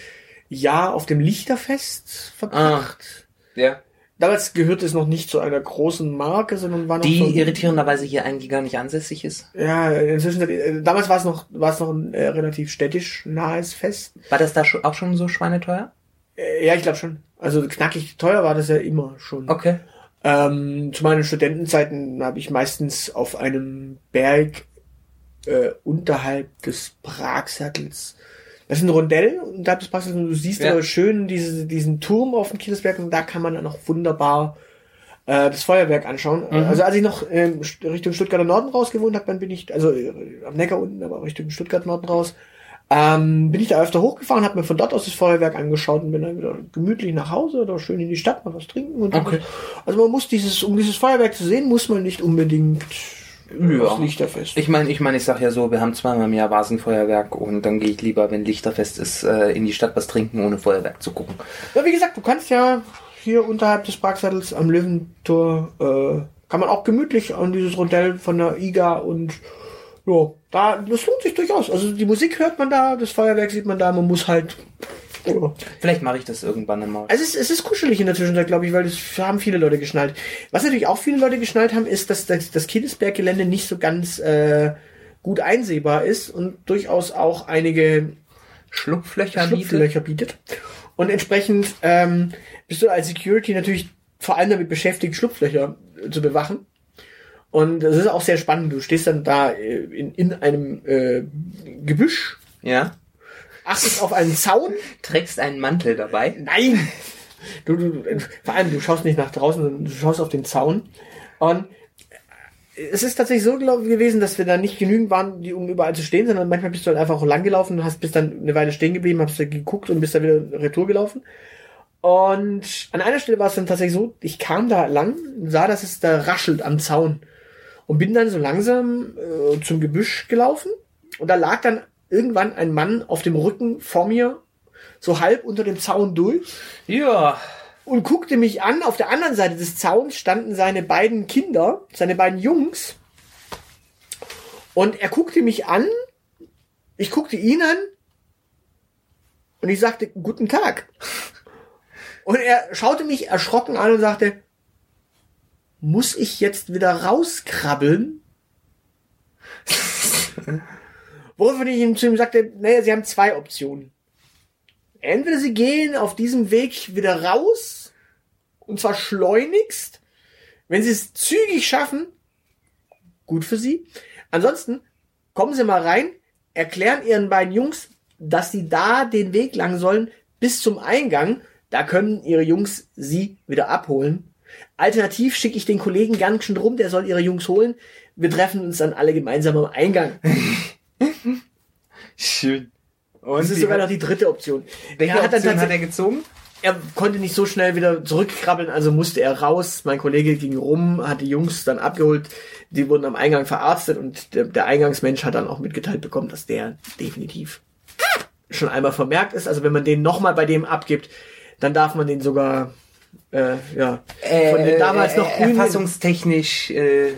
Jahr auf dem Lichterfest verbracht. ja. Damals gehörte es noch nicht zu einer großen Marke, sondern war noch Die so irritierenderweise hier eigentlich gar nicht ansässig ist. Ja, inzwischen, äh, damals war es noch, war es noch ein äh, relativ städtisch nahes Fest. War das da schon, auch schon so schweineteuer? Äh, ja, ich glaube schon. Also knackig teuer war das ja immer schon. Okay. Ähm, zu meinen Studentenzeiten habe ich meistens auf einem Berg äh, unterhalb des Pragsattels. Das ist ein Rondell unterhalb des Pragsattels und du siehst Ja. aber schön diese, diesen Turm auf dem Kielisberg und da kann man dann noch wunderbar äh, das Feuerwerk anschauen. Also als ich noch ähm, Richtung Stuttgarter Norden raus gewohnt habe, dann bin ich, also äh, am Neckar unten, aber Richtung Stuttgart Norden raus, ähm, bin ich da öfter hochgefahren, habe mir von dort aus das Feuerwerk angeschaut und bin dann wieder gemütlich nach Hause oder schön in die Stadt mal was trinken. Und Okay. Also man muss dieses, um dieses Feuerwerk zu sehen, muss man nicht unbedingt Ja. Lichterfest. Ich meine, ich meine, ich sag ja so, wir haben zweimal im Jahr Vasenfeuerwerk und dann gehe ich lieber, wenn Lichterfest ist, äh, in die Stadt was trinken, ohne Feuerwerk zu gucken. Ja, wie gesagt, du kannst ja hier unterhalb des Parksattels am Löwentor, äh, kann man auch gemütlich an dieses Rondell von der IGA und ja, da, das lohnt sich durchaus. Also die Musik hört man da, das Feuerwerk sieht man da, man muss halt. Ja. Vielleicht mache ich das irgendwann einmal. Also es ist, es ist kuschelig in der Zwischenzeit, glaube ich, weil das haben viele Leute geschnallt. Was natürlich auch viele Leute geschnallt haben, ist, dass das, das Kindesberg-Gelände nicht so ganz äh, gut einsehbar ist und durchaus auch einige Schlupflöcher bietet. Schlupflöcher bietet. Und entsprechend ähm, bist du als Security natürlich vor allem damit beschäftigt, Schlupflöcher zu bewachen. Und das ist auch sehr spannend. Du stehst dann da äh, in, in einem äh, Gebüsch, Ja. Achtest auf einen Zaun. Trägst einen Mantel dabei. Nein! Du, du, vor allem, du schaust nicht nach draußen, sondern du schaust auf den Zaun. Und es ist tatsächlich so glaub, gewesen, dass wir da nicht genügend waren, die, um überall zu stehen, sondern manchmal bist du halt einfach auch lang gelaufen und hast bis dann eine Weile stehen geblieben, hast geguckt und bist dann wieder retour gelaufen. Und an einer Stelle war es dann tatsächlich so, ich kam da lang, sah, dass es da raschelt am Zaun und bin dann so langsam äh, zum Gebüsch gelaufen und da lag dann irgendwann ein Mann auf dem Rücken vor mir, so halb unter dem Zaun durch Ja. und guckte mich an. Auf der anderen Seite des Zauns standen seine beiden Kinder, seine beiden Jungs. Und er guckte mich an. Ich guckte ihn an. Und ich sagte, guten Tag. Und er schaute mich erschrocken an und sagte, muss ich jetzt wieder rauskrabbeln? Woraufhin ich ihm zu ihm sagte, naja, sie haben zwei Optionen. Entweder sie gehen auf diesem Weg wieder raus, und zwar schleunigst. Wenn sie es zügig schaffen, gut für sie. Ansonsten kommen sie mal rein, erklären ihren beiden Jungs, dass sie da den Weg lang sollen bis zum Eingang. Da können ihre Jungs sie wieder abholen. Alternativ schicke ich den Kollegen ganz schön rum, der soll ihre Jungs holen. Wir treffen uns dann alle gemeinsam am Eingang. Schön. Und Das ist sogar noch die dritte Option. welche er hat dann Option hat tatsächlich- er gezogen? er konnte nicht so schnell wieder zurückkrabbeln, also musste er raus. Mein Kollege ging rum, hat die Jungs dann abgeholt. Die wurden am Eingang verarztet und der, der Eingangsmensch hat dann auch mitgeteilt bekommen, dass der definitiv schon einmal vermerkt ist. Also wenn man den nochmal bei dem abgibt, dann darf man den sogar, äh, ja, von den damals noch äh, grünen... Erfassungstechnisch, äh,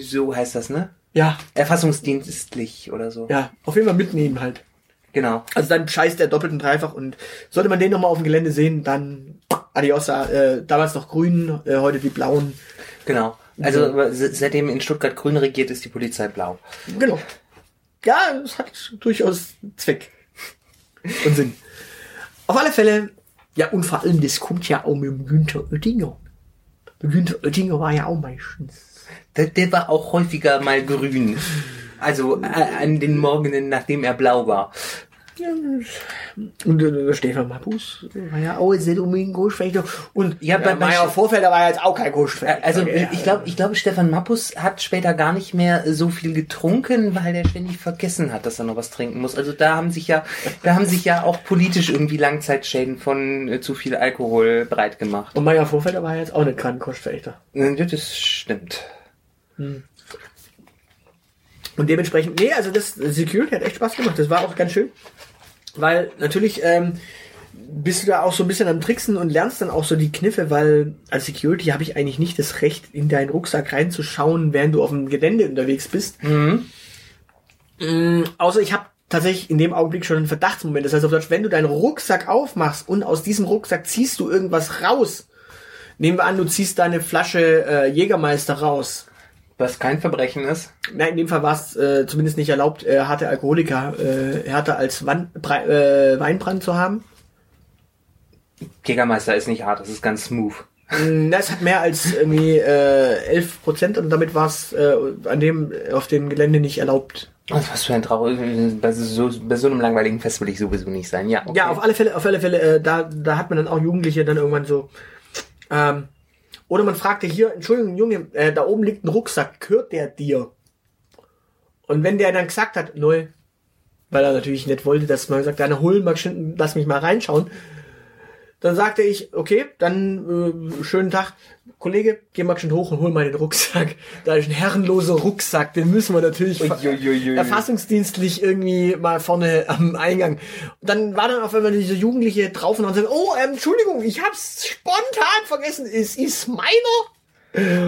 so heißt das, ne? Ja, Erfassungsdienstlich oder so. ja, auf jeden Fall mitnehmen halt. Genau. Also dann scheißt der doppelt und dreifach und sollte man den nochmal auf dem Gelände sehen, dann Adiosa, äh, damals noch grün, äh, heute die blauen. Genau. Also seitdem in Stuttgart grün regiert, ist die Polizei blau. Genau. Ja, es hat durchaus Zweck und Sinn. Auf alle Fälle, ja, und vor allem, das kommt ja auch mit dem Günther Oettinger. Günther Oettinger war ja auch meistens. Der, der war auch häufiger mal grün. Also äh, an den Morgenen, nachdem er blau war. Und äh, Stefan Mappus war ja auch jetzt nicht unbedingt Großfechter. Und Ja, bei- bei Meier Vorfelder war ja jetzt auch kein Großfechter. Also Ja, ich glaube, ich glaube, Stefan Mappus hat später gar nicht mehr so viel getrunken, weil er ständig vergessen hat, dass er noch was trinken muss. Also da haben sich ja, da haben sich ja auch politisch irgendwie Langzeitschäden von äh, zu viel Alkohol breit gemacht. Und Meier Vorfelder war ja jetzt auch nicht kein Großfechter. Ja, Das stimmt. Und dementsprechend, nee, also das Security hat echt Spaß gemacht. Das war auch ganz schön. Weil natürlich ähm, bist du da auch so ein bisschen am Tricksen und lernst dann auch so die Kniffe, weil als Security habe ich eigentlich nicht das Recht, in deinen Rucksack reinzuschauen, während du auf dem Gelände unterwegs bist. Mhm. Mm, außer ich habe tatsächlich in dem Augenblick schon einen Verdachtsmoment. Das heißt auf Deutsch, wenn du deinen Rucksack aufmachst und aus diesem Rucksack ziehst du irgendwas raus. Nehmen wir an, du ziehst deine Flasche äh, Jägermeister raus. Was kein Verbrechen ist. Nein, in dem Fall war es äh, zumindest nicht erlaubt, äh, harte Alkoholiker äh, härter als Wan Brei- äh, Weinbrand zu haben. Jägermeister ist nicht hart, das ist ganz smooth. Mm, Das hat mehr als irgendwie äh, 11 Prozent und damit war es äh, an dem auf dem Gelände nicht erlaubt. Was was für ein Trauer. Bei so, bei so einem langweiligen Fest will ich sowieso nicht sein. Ja, okay. Ja, auf alle Fälle, auf alle Fälle, äh, da, da hat man dann auch Jugendliche dann irgendwann so. Ähm, oder man fragte hier, Entschuldigung, Junge, äh, da oben liegt ein Rucksack, gehört der dir? Und wenn der dann gesagt hat, null, weil er natürlich nicht wollte, dass man sagt, deine holen schön, lass mich mal reinschauen. Dann sagte ich, okay, dann äh, schönen Tag, Kollege, geh mal schon hoch und hol mal den Rucksack. Da ist ein herrenloser Rucksack, den müssen wir natürlich erfassungsdienstlich irgendwie mal vorne am Eingang. Und dann war dann auf einmal dieser Jugendliche drauf und hat gesagt, oh, ähm, Entschuldigung, ich hab's spontan vergessen, es ist meiner.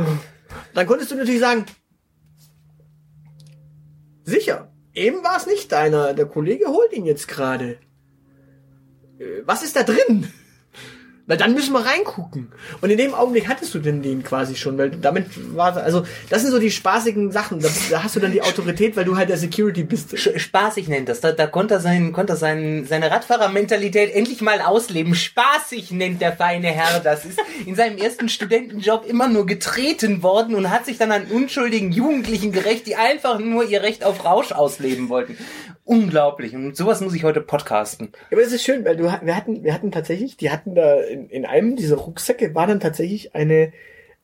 Dann konntest du natürlich sagen, sicher, eben war es nicht deiner, der Kollege holt ihn jetzt gerade. Äh, Was ist da drin? Weil dann müssen wir reingucken. Und in dem Augenblick hattest du denn den quasi schon, weil damit war, also, das sind so die spaßigen Sachen. Da, da hast du dann die Autorität, weil du halt der Security bist. Spaßig nennt das. Da, da konnte er, sein, konnte er sein, seine Radfahrermentalität endlich mal ausleben. Spaßig nennt der feine Herr das. Ist in seinem ersten Studentenjob immer nur getreten worden und hat sich dann an unschuldigen Jugendlichen gerecht, die einfach nur ihr Recht auf Rausch ausleben wollten. Unglaublich. Und sowas muss ich heute podcasten. Ja, aber das ist schön, weil du, wir hatten, wir hatten tatsächlich, die hatten da in, in einem dieser Rucksäcke war dann tatsächlich eine,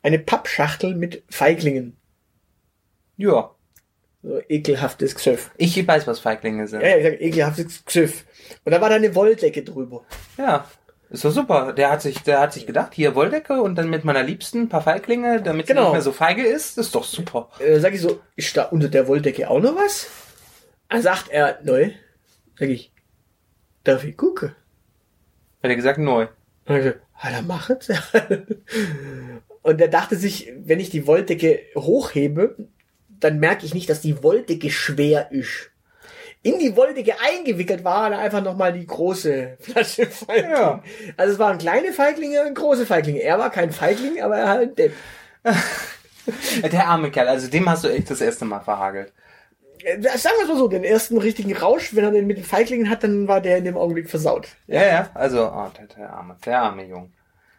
eine Pappschachtel mit Feiglingen. Ja. So ekelhaftes Gesöff. Ich weiß, was Feiglinge sind. Ja, ja, ich sag ekelhaftes Gesöff. Und da war da eine Wolldecke drüber. Ja. Ist doch super. Der hat sich, der hat sich gedacht, hier Wolldecke und dann mit meiner Liebsten ein paar Feiglinge, damit sie Genau. nicht mehr so feige ist. Das ist doch super. Äh, sag ich so, ist da unter der Wolldecke auch noch was? Dann sagt er, neu. Sag ich, darf ich gucken? Hat er gesagt, neu. Und ich so, ah, dann mach es. Und er dachte sich, wenn ich die Wolldecke hochhebe, dann merke ich nicht, dass die Wolldecke schwer ist. In die Wolldecke eingewickelt war dann einfach nochmal die große Flasche Feigling. Ja. Also es waren kleine Feiglinge und große Feiglinge. Er war kein Feigling, aber er halt ein Depp. Der arme Kerl, also dem hast du echt das erste Mal verhagelt. Äh, Sagen wir es mal so, den ersten richtigen Rausch, wenn er den mit den Feiglingen hat, dann war der in dem Augenblick versaut. Ja, ja. Also, oh, der, der arme, der arme Junge.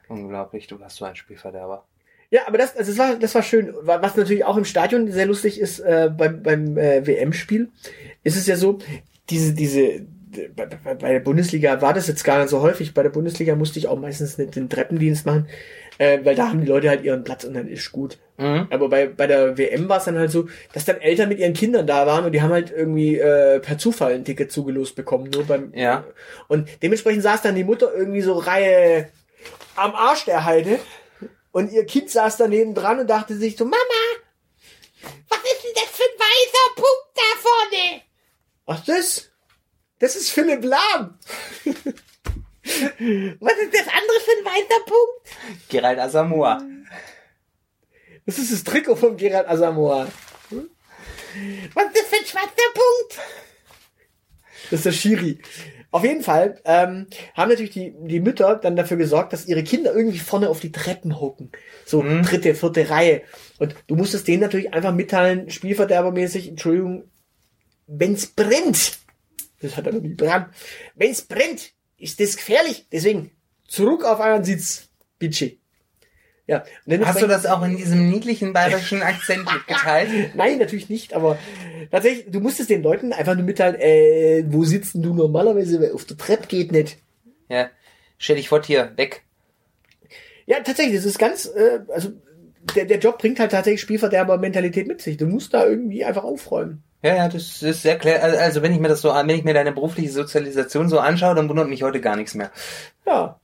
Unglaublich, du warst so ein Spielverderber. Ja, aber das, also das war, das war schön. Wa- Was natürlich auch im Stadion sehr lustig ist äh, beim, beim äh, WM-Spiel, ist es ja so, diese, diese, bei, bei, bei der Bundesliga war das jetzt gar nicht so häufig. Bei der Bundesliga musste ich auch meistens nicht den Treppendienst machen, äh, weil da haben die Leute halt ihren Platz und dann ist gut. Mhm. Aber bei, bei der WM war es dann halt so, dass dann Eltern mit ihren Kindern da waren und die haben halt irgendwie äh, per Zufall ein Ticket zugelost bekommen. Nur beim Ja. und dementsprechend saß dann die Mutter irgendwie so Reihe am Arsch der Heide. Und ihr Kind saß daneben dran und dachte sich so, Mama, was ist denn das für ein weißer Punkt da vorne? Was das? Das ist Philipp Lahm. was ist das andere für ein weißer Punkt? Gerald Asamoah. Das ist das Trikot von Gerard Asamoah. Hm? Was ist das für ein schwarzer Punkt? Das ist der Schiri. Auf jeden Fall ähm, haben natürlich die, die Mütter dann dafür gesorgt, dass ihre Kinder irgendwie vorne auf die Treppen hocken. So dritte, vierte Reihe. Und du musstest denen natürlich einfach mitteilen, spielverderbermäßig, Entschuldigung, wenn's brennt, das hat er noch nie dran, wenn's brennt, ist das gefährlich. Deswegen zurück auf euren Sitz, bitte. Ja. Hast du das auch in diesem niedlichen bayerischen Akzent mitgeteilt? Nein, natürlich nicht, aber tatsächlich, du musstest den Leuten einfach nur mitteilen, äh, wo sitzen du normalerweise, weil auf der Treppe geht nicht. Ja. Stell dich vor, hier, weg. Ja, tatsächlich, das ist ganz, äh, also der, der Job bringt halt tatsächlich Spielverderber-Mentalität mit sich. Du musst da irgendwie einfach aufräumen. Ja, ja, das ist sehr klar. Also, Also wenn ich mir das so, an- wenn ich mir deine berufliche Sozialisation so anschaue, dann wundert mich heute gar nichts mehr. Ja.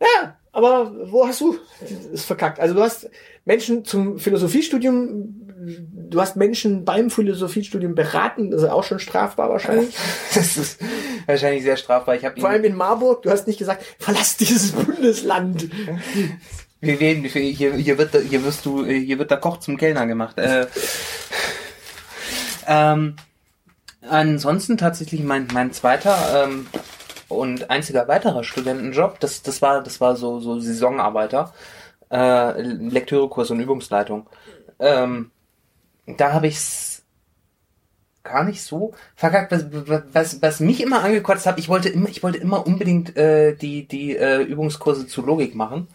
Ja, aber wo hast du es verkackt? Also du hast Menschen zum Philosophiestudium, du hast Menschen beim Philosophiestudium beraten, das ist auch schon strafbar wahrscheinlich. Das ist wahrscheinlich sehr strafbar. Ich habe Vor allem in Marburg, du hast nicht gesagt, verlass dieses Bundesland. wir reden, hier, hier wird, hier wirst du, hier wird der Koch zum Kellner gemacht. Äh, ähm, ansonsten tatsächlich mein, mein zweiter ähm, und einziger weiterer Studentenjob, das, das war, das war so, so Saisonarbeiter, äh, Lektürekurs und Übungsleitung. Ähm, da habe ich's gar nicht so verkackt. Was, was, was mich immer angekotzt hat, ich wollte immer, ich wollte immer unbedingt äh, die, die äh, Übungskurse zu Logik machen.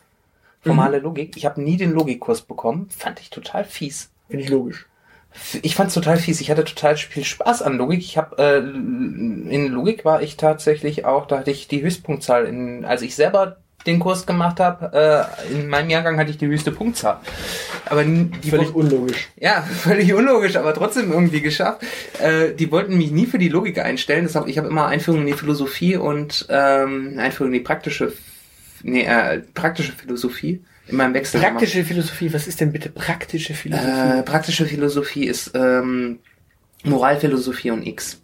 Formale Logik. Ich habe nie den Logikkurs bekommen. Fand ich total fies. Finde ich logisch. Ich fand's total fies. Ich hatte total viel Spaß an Logik. Ich habe äh, in Logik war ich tatsächlich auch, da hatte ich die Höchstpunktzahl in, als ich selber den Kurs gemacht habe. Äh, in meinem Jahrgang hatte ich die höchste Punktzahl. Aber die Völlig unlogisch. ja, völlig unlogisch, aber trotzdem irgendwie geschafft. Äh, die wollten mich nie für die Logik einstellen. Deshalb, ich habe immer Einführung in die Philosophie und ähm, Einführung in die praktische, nee, äh, praktische Philosophie in meinem Wechsel. gemacht. Praktische Philosophie, was ist denn bitte praktische Philosophie? Äh, praktische Philosophie ist ähm, Moralphilosophie und X.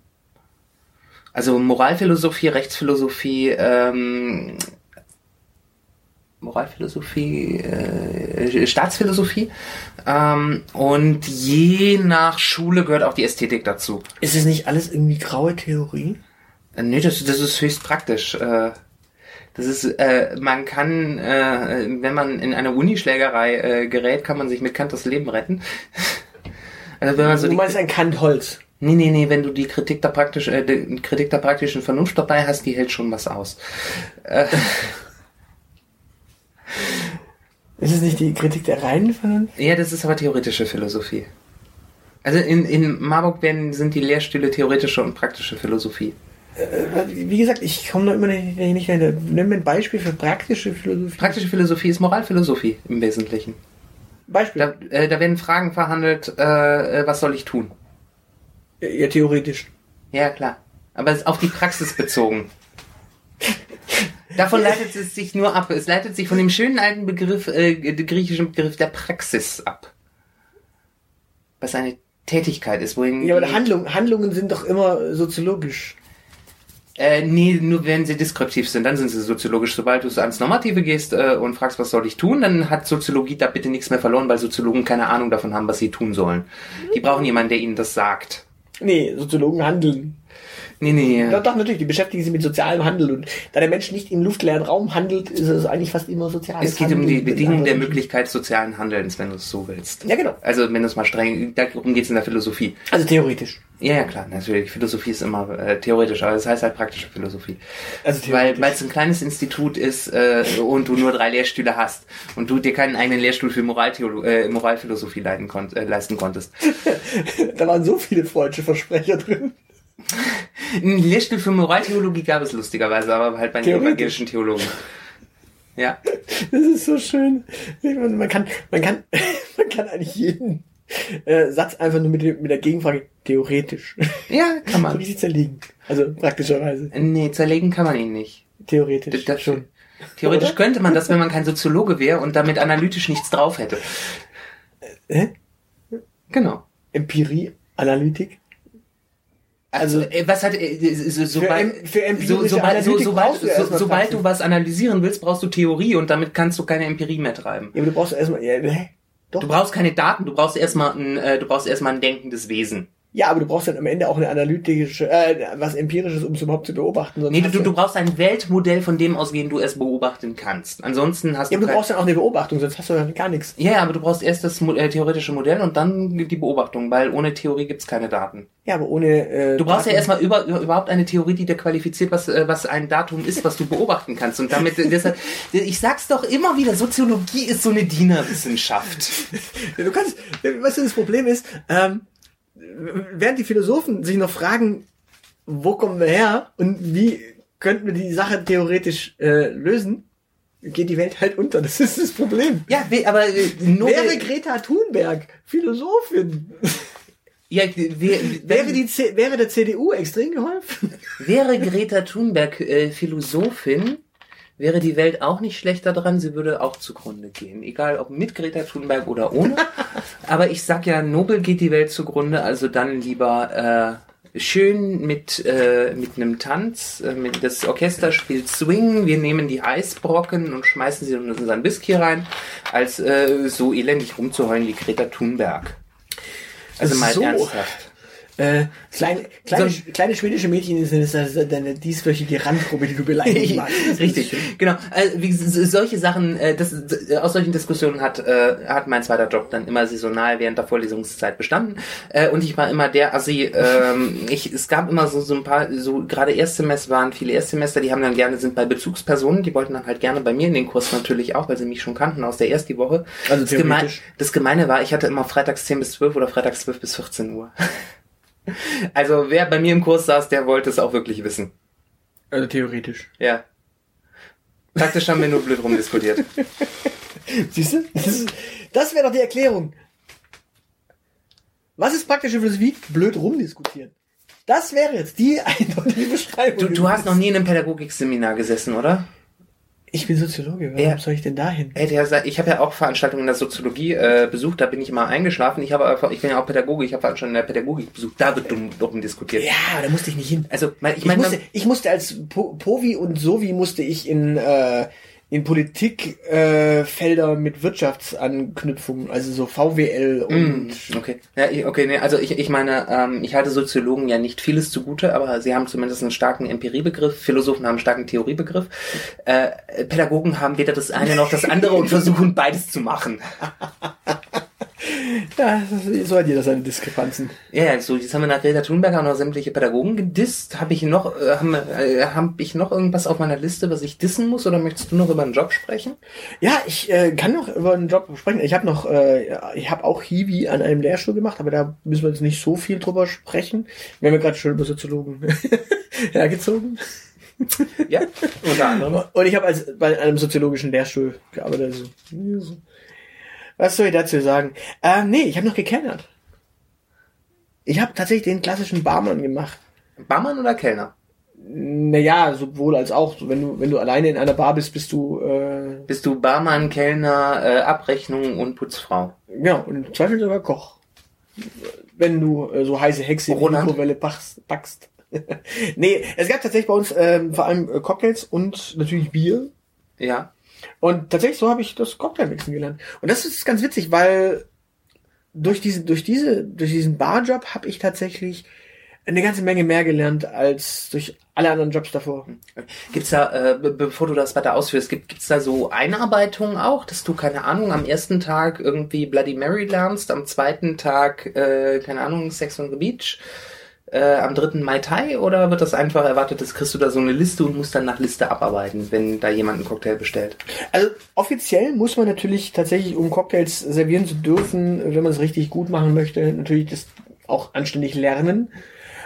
Also Moralphilosophie, Rechtsphilosophie, ähm, Moralphilosophie, äh, Staatsphilosophie ähm, und je nach Schule gehört auch die Ästhetik dazu. ist es nicht alles irgendwie graue Theorie? Äh, nee, das, das ist höchst praktisch. Äh, das ist, äh, man kann, äh, wenn man in eine Unischlägerei äh, gerät, kann man sich mit Kant das Leben retten. Also wenn man so du meinst ein Kant Holz. Nee, nee, nee, wenn du die Kritik der, praktisch, äh, die Kritik der praktischen Vernunft dabei hast, die hält schon was aus. Ist es nicht die Kritik der reinen Vernunft? Ja, das ist aber theoretische Philosophie. Also in, in Marburg werden, sind die Lehrstühle theoretische und praktische Philosophie. Wie gesagt, ich komme noch immer nicht, nicht dahinter. Nimm mir ein Beispiel für praktische Philosophie. Praktische Philosophie ist Moralphilosophie im Wesentlichen. Beispiel. Da, äh, da werden Fragen verhandelt, äh, äh, was soll ich tun? Ja, theoretisch. Ja, klar. Aber es ist auf die Praxis bezogen. Davon leitet es sich nur ab. Es leitet sich von dem schönen alten Begriff, äh, griechischen Begriff der Praxis ab. Was eine Tätigkeit ist, wohin. Ja, aber Handlung, Handlungen sind doch immer soziologisch. Äh, nee, nur wenn sie deskriptiv sind, dann sind sie soziologisch. Sobald du ans Normative gehst äh, und fragst, was soll ich tun, dann hat Soziologie da bitte nichts mehr verloren, weil Soziologen keine Ahnung davon haben, was sie tun sollen. Die brauchen jemanden, der ihnen das sagt. Nee, Soziologen handeln. Nee, nee. Doch, doch, natürlich, die beschäftigen sich mit sozialem Handel. Und da der Mensch nicht im luftleeren Raum handelt, ist es eigentlich fast immer soziales Es geht um Handeln die Bedingungen der Möglichkeit sozialen Handelns, wenn du es so willst. Ja, genau. Also wenn du es mal streng, darum geht es in der Philosophie. Also theoretisch. Ja, ja, klar, natürlich. Philosophie ist immer äh, theoretisch, aber das heißt halt praktische Philosophie. Also Weil es ein kleines Institut ist äh, und du nur drei Lehrstühle hast und du dir keinen eigenen Lehrstuhl für Moraltheolo äh, Moralphilosophie leiten konnt, äh, leisten konntest. da waren so viele freudsche Versprecher drin. Ein Lehrstuhl für Moraltheologie gab es lustigerweise, aber halt bei den evangelischen Theologen. Ja. Das ist so schön. Man kann, man kann, man kann eigentlich jeden äh, Satz einfach nur mit, mit der Gegenfrage theoretisch Ja, kann man. richtig zerlegen. Also praktischerweise. Nee, zerlegen kann man ihn nicht. Theoretisch Das, schon. Theoretisch könnte man das, wenn man kein Soziologe wäre und damit analytisch nichts drauf hätte. Hä? Genau. Empirie, Analytik. Also, äh, was hat, äh, so, sobald, em- für empirische so, sobald, so, Analytik sobald, brauchst du sobald was analysieren willst, brauchst du Theorie und damit kannst du keine Empirie mehr treiben. Ja, aber du brauchst erstmal, ja, hä? Doch. Du brauchst keine Daten, du brauchst erstmal ein, äh, du brauchst erstmal ein denkendes Wesen. Ja, aber du brauchst dann am Ende auch eine analytische, äh, was empirisches, um es überhaupt zu beobachten. Sonst Nee, hast du, du brauchst ein Weltmodell, von dem ausgehen du es beobachten kannst. Ansonsten hast ja, du aber du brauchst dann auch eine Beobachtung, sonst hast du dann gar nichts. ja, aber du brauchst erst das äh, theoretische Modell und dann die Beobachtung, weil ohne Theorie gibt's keine Daten. Ja, aber ohne. Äh, Du brauchst ja Daten- erstmal über, über, überhaupt eine Theorie, die dir qualifiziert, was, äh, was ein Datum ist, was du beobachten kannst. Und damit, äh, deshalb, ich sag's doch immer wieder, Soziologie ist so eine Dienerwissenschaft. Du kannst, weißt du, das Problem ist, ähm, während die Philosophen sich noch fragen, wo kommen wir her und wie könnten wir die Sache theoretisch äh, lösen, geht die Welt halt unter. Das ist das Problem. Ja, aber äh, Nobel, Wäre Greta Thunberg Philosophin, ja, we, wäre, die C wäre der CDU extrem geholfen. wäre Greta Thunberg äh, Philosophin, wäre die Welt auch nicht schlechter dran, sie würde auch zugrunde gehen. Egal ob mit Greta Thunberg oder ohne. Aber ich sag ja, Nobel geht die Welt zugrunde, also dann lieber äh, schön mit, äh, mit einem Tanz. Äh, mit, das Orchester spielt Swing, wir nehmen die Eisbrocken und schmeißen sie in unseren Whisky rein, als äh, so elendig rumzuheulen wie Greta Thunberg. Also mal So. ernsthaft. Äh, kleine, kleine, So- kleine schwedische Mädchen ist das deine dieswöchige Randgruppe, die du beleidigen magst. Richtig, genau. Äh, wie, solche Sachen, äh, das, äh, aus solchen Diskussionen hat, äh, hat mein zweiter Job dann immer saisonal während der Vorlesungszeit bestanden. Äh, und ich war immer der Assi, ähm, ich, es gab immer so, so ein paar, so gerade Erstsemester waren viele Erstsemester, die haben dann gerne, sind bei Bezugspersonen, die wollten dann halt gerne bei mir in den Kurs natürlich auch, weil sie mich schon kannten aus der ersten Woche. Also das, Geme theoretisch. das Gemeine war, ich hatte immer freitags 10 bis 12 oder freitags 12 bis 14 Uhr. Also wer bei mir im Kurs saß, der wollte es auch wirklich wissen. Also theoretisch. Ja. Praktisch haben wir nur blöd rumdiskutiert. Siehst du? Das, das wäre doch die Erklärung. Was ist praktische Philosophie? Blöd rumdiskutieren. Das wäre jetzt die eindeutige Beschreibung. Du, du hast noch nie in einem Pädagogikseminar gesessen, oder? Ich bin Soziologe. Warum Ja. soll ich denn dahin? Ey, der, ich habe ja auch Veranstaltungen in der Soziologie äh, besucht, da bin ich immer eingeschlafen. Ich habe einfach, ich bin ja auch Pädagoge, ich habe Veranstaltungen in der Pädagogik besucht, da wird dumm, dumm diskutiert. Ja, da musste ich nicht hin. Also, mein- ich Ich, meine, musste, ich musste als po Povi und Sovi musste ich in, äh, in Politikfelder äh, Felder mit Wirtschaftsanknüpfungen, also so VWL und Okay, ja, ich- okay, nee, also ich, ich meine, ähm, ich halte Soziologen ja nicht vieles zugute, aber sie haben zumindest einen starken Empiriebegriff, Philosophen haben einen starken Theoriebegriff, äh, Pädagogen haben weder das eine noch das andere und versuchen beides zu machen. ja, so hat jeder seine Diskrepanzen. Ja, ja, so, jetzt haben wir nach Greta Thunberg auch noch sämtliche Pädagogen gedisst. Habe ich noch, äh, haben, äh, hab ich noch irgendwas auf meiner Liste, was ich dissen muss, oder möchtest du noch über einen Job sprechen? Ja, ich äh, kann noch über einen Job sprechen. Ich habe noch, äh, ich habe auch Hiwi an einem Lehrstuhl gemacht, aber da müssen wir jetzt nicht so viel drüber sprechen. Wir haben ja gerade schon über Soziologen hergezogen. Ja, unter anderem. Und ich habe als bei einem soziologischen Lehrstuhl gearbeitet. Also. Was soll ich dazu sagen? Ähm, nee, ich habe noch gekellnert. Ich habe tatsächlich den klassischen Barmann gemacht. Barmann oder Kellner? Naja, sowohl als auch. Wenn du, wenn du alleine in einer Bar bist, bist du, äh, Bist du Barmann, Kellner, äh, Abrechnung und Putzfrau? ja, und im Zweifel sogar Koch. Wenn du äh, so heiße Hexe in die? Mikrowelle backst. backst. nee, es gab tatsächlich bei uns ähm, vor allem äh, Cocktails und natürlich Bier. Ja. Und tatsächlich so habe ich das Cocktailmixen gelernt. Und das ist ganz witzig, weil durch diese, durch diese, durch diesen Barjob habe ich tatsächlich eine ganze Menge mehr gelernt als durch alle anderen Jobs davor. Gibt's da, äh, be- bevor du das weiter ausführst, gibt, gibt's da so Einarbeitungen auch, dass du, keine Ahnung, am ersten Tag irgendwie Bloody Mary lernst, am zweiten Tag, äh, keine Ahnung, Sex on the Beach, äh, am dritten Mai Tai, oder wird das einfach erwartet, dass kriegst du da so eine Liste und musst dann nach Liste abarbeiten, wenn da jemand einen Cocktail bestellt? Also offiziell muss man natürlich tatsächlich, um Cocktails servieren zu dürfen, wenn man es richtig gut machen möchte, natürlich das auch anständig lernen.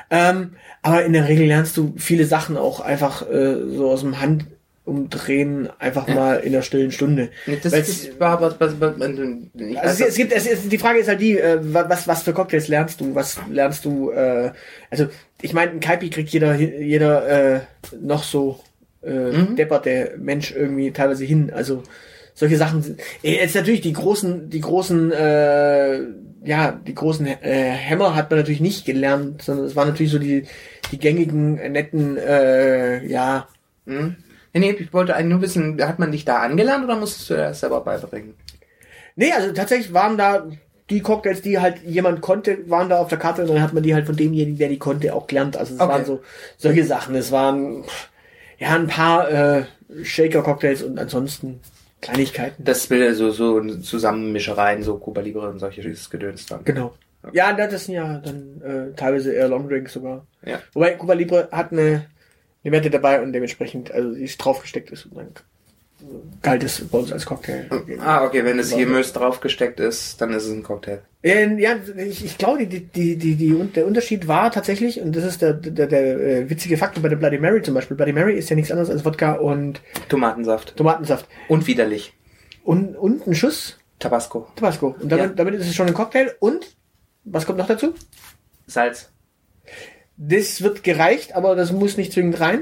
Ähm, aber in der Regel lernst du viele Sachen auch einfach äh, so aus dem Handumdrehen einfach mal in der stillen Stunde. Das, Weil's- das war, was, was, was, Also es, gibt, es, es, die Frage ist halt die, äh, wa- was, was für Cocktails lernst du? Was lernst du? Äh, also ich meine, ein Kaipi kriegt jeder, jeder äh, noch so äh, Mhm. depperte Mensch irgendwie teilweise hin. Also solche Sachen sind. Äh, Jetzt natürlich die großen, die großen, äh, ja, die großen äh, Hämmer hat man natürlich nicht gelernt, sondern es waren natürlich so die, die gängigen, netten, äh, ja, Hm? Nee, nee, ich wollte eigentlich nur wissen, hat man dich da angelernt oder musstest du das selber beibringen? Nee, also tatsächlich waren da die Cocktails, die halt jemand konnte, waren da auf der Karte und dann hat man die halt von demjenigen, der die konnte, auch gelernt. Also es Okay. waren so solche Sachen. Es waren ja ein paar äh, Shaker-Cocktails und ansonsten Kleinigkeiten. Das Bilder so, so Zusammenmischereien, so Cuba Libre und solche Gedöns dann. Genau. Ja, das sind ja dann äh, teilweise eher Longdrinks sogar. Ja. Wobei Cuba Libre hat eine, eine Werte dabei und dementsprechend, also die ist draufgesteckt ist und dann galt es bei uns als Cocktail. Ah, okay, wenn es Gemüse draufgesteckt ist, dann ist es ein Cocktail. Ähm, ja, ich, ich glaube, die, die, die, die, der Unterschied war tatsächlich, und das ist der, der, der äh, witzige Faktor bei der Bloody Mary zum Beispiel. Bloody Mary ist ja nichts anderes als Wodka und Tomatensaft. Tomatensaft. Und widerlich. Und, und ein Schuss Tabasco. Tabasco. Und damit, Ja. damit ist es schon ein Cocktail. Und, was kommt noch dazu? Salz. Das wird gereicht, aber das muss nicht zwingend rein.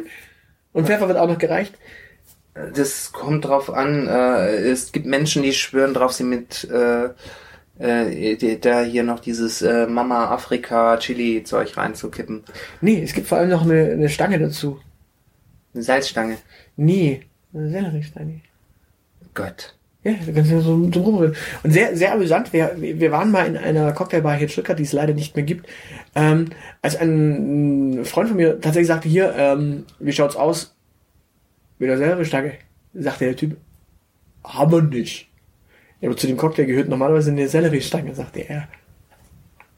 Und Pfeffer wird auch noch gereicht. Das kommt drauf an. Äh, es gibt Menschen, die schwören drauf, sie mit äh, äh, da hier noch dieses äh, Mama Afrika Chili Zeug reinzukippen. Nee, es gibt vor allem noch eine, eine Stange dazu. Eine Salzstange. Nee, eine Selleriestange. Gott. Ja, da kannst du so, so rumrühren. Und sehr, sehr amüsant, wir, wir waren mal in einer Cocktailbar hier in Stuttgart, die es leider nicht mehr gibt, ähm, als ein Freund von mir tatsächlich sagte, hier, ähm, wie schaut's aus? Mit der Selleriestange? Sagte der Typ, haben wir nicht. Ja, aber zu dem Cocktail gehört normalerweise eine Selleriestange, sagte er.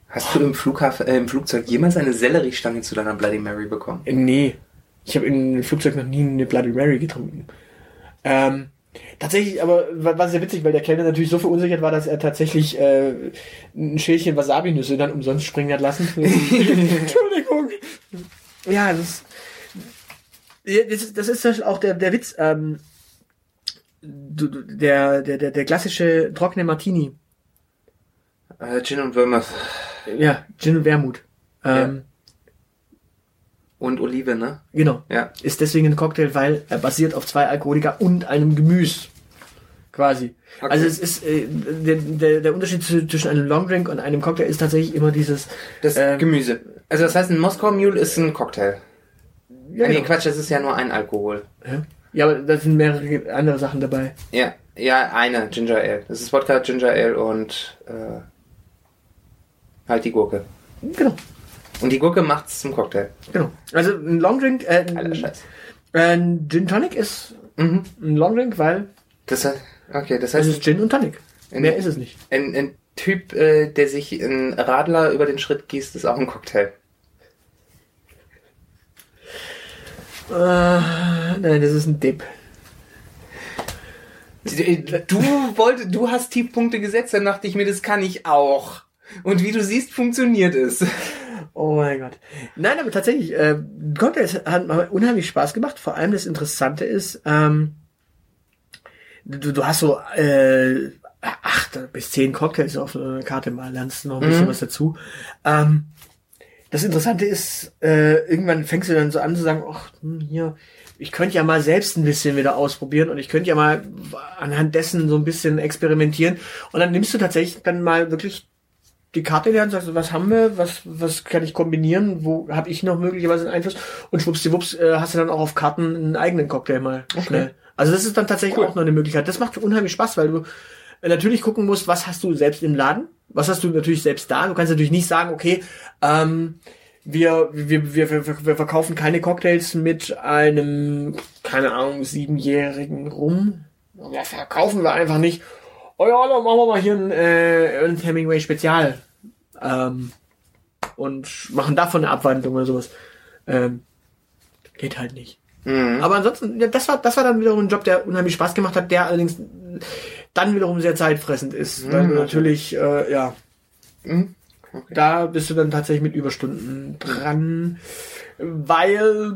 Hast du im Flughafen, äh, im Flugzeug jemals eine Selleriestange zu deiner Bloody Mary bekommen? Äh, Nee, ich habe im Flugzeug noch nie eine Bloody Mary getrunken. Ähm, tatsächlich, aber war, sehr witzig, weil der Kellner natürlich so verunsichert war, dass er tatsächlich äh, ein Schälchen Wasabi-Nüsse dann umsonst springen hat lassen. Entschuldigung. Ja, das ist, ja, das ist, das ist auch der, der Witz. Ähm, der, der, der, der klassische trockene Martini. Äh, Gin und Vermouth. Ja, Gin und Wermut. Ähm, Und Olive, ne? Genau. Ja. Ist deswegen ein Cocktail, weil er basiert auf zwei Alkoholika und einem Gemüse. Quasi. Okay. Also es ist äh, der, der, der Unterschied zwischen einem Longdrink und einem Cocktail ist tatsächlich immer dieses Das ähm, Gemüse. Also das heißt, ein Moskau Mule ist ein Cocktail. Ja, nee, genau. Quatsch, das ist ja nur ein Alkohol. Ja. ja, aber da sind mehrere andere Sachen dabei. Ja, ja, eine, Ginger Ale. Das ist Wodka, Ginger Ale und äh, halt die Gurke. Genau. Und die Gurke macht's zum Cocktail. Genau. Also ein Longdrink, äh, Alter Scheiß. ein Gin Tonic ist Mhm. ein Longdrink, weil Das heißt, okay, das es heißt, ist Gin und Tonic. In- Mehr ist es nicht. ein, ein Typ, äh, der sich einen Radler über den Schritt gießt, ist auch ein Cocktail. Äh, nein, das ist ein Dip. Du wollte, du hast Tiefpunkte gesetzt, dann dachte ich mir, das kann ich auch. Und wie du siehst, funktioniert es. Oh mein Gott. Nein, aber tatsächlich, äh, Cocktails hat hat unheimlich Spaß gemacht. Vor allem das Interessante ist, ähm, du, du hast so äh, acht bis zehn Cocktails auf einer Karte mal, lernst noch ein bisschen Mhm. was dazu. Ähm, das Interessante ist, äh, irgendwann fängst du dann so an zu sagen, ach, hm, hier, ich könnte ja mal selbst ein bisschen wieder ausprobieren und ich könnte ja mal anhand dessen so ein bisschen experimentieren. Und dann nimmst du tatsächlich dann mal wirklich die Karte in die Hand, sagst du, was haben wir, was, was kann ich kombinieren, wo habe ich noch möglicherweise einen Einfluss und schwuppsdiwupps äh, hast du dann auch auf Karten einen eigenen Cocktail mal schnell. Also das ist dann tatsächlich Cool. auch noch eine Möglichkeit. Das macht unheimlich Spaß, weil du äh, natürlich gucken musst, was hast du selbst im Laden, was hast du natürlich selbst da. Du kannst natürlich nicht sagen, okay, ähm, wir, wir, wir, wir, wir verkaufen keine Cocktails mit einem, keine Ahnung, siebenjährigen Rum. Ja, verkaufen wir einfach nicht. Oh ja, dann machen wir mal hier ein äh, Ernest Hemingway Spezial. Ähm, und machen davon eine Abwandlung oder sowas. Ähm, geht halt nicht. Mhm. Aber ansonsten, ja, das war, das war dann wiederum ein Job, der unheimlich Spaß gemacht hat, der allerdings dann wiederum sehr zeitfressend ist. Weil Mhm, du okay. natürlich, äh, ja, Mhm. Okay. da bist du dann tatsächlich mit Überstunden dran, weil,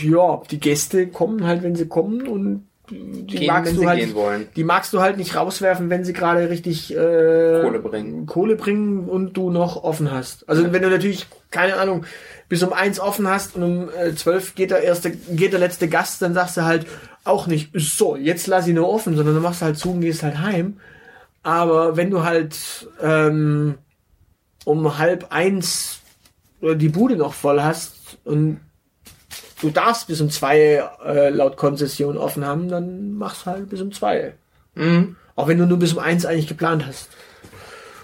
ja, die Gäste kommen halt, wenn sie kommen und die Gehen, magst du halt, die magst du halt nicht rauswerfen, wenn sie gerade richtig äh, Kohle bringen. Kohle bringen und du noch offen hast. Also wenn du natürlich keine Ahnung bis um eins offen hast und um äh, zwölf geht der erste, geht der letzte Gast, dann sagst du halt auch nicht so jetzt lass ich nur offen, sondern dann machst du halt zu und gehst halt heim. Aber wenn du halt ähm, um halb eins äh, die Bude noch voll hast und du darfst bis um zwei äh, laut Konzession offen haben, dann machst halt bis um zwei. Mhm. Auch wenn du nur bis um eins eigentlich geplant hast.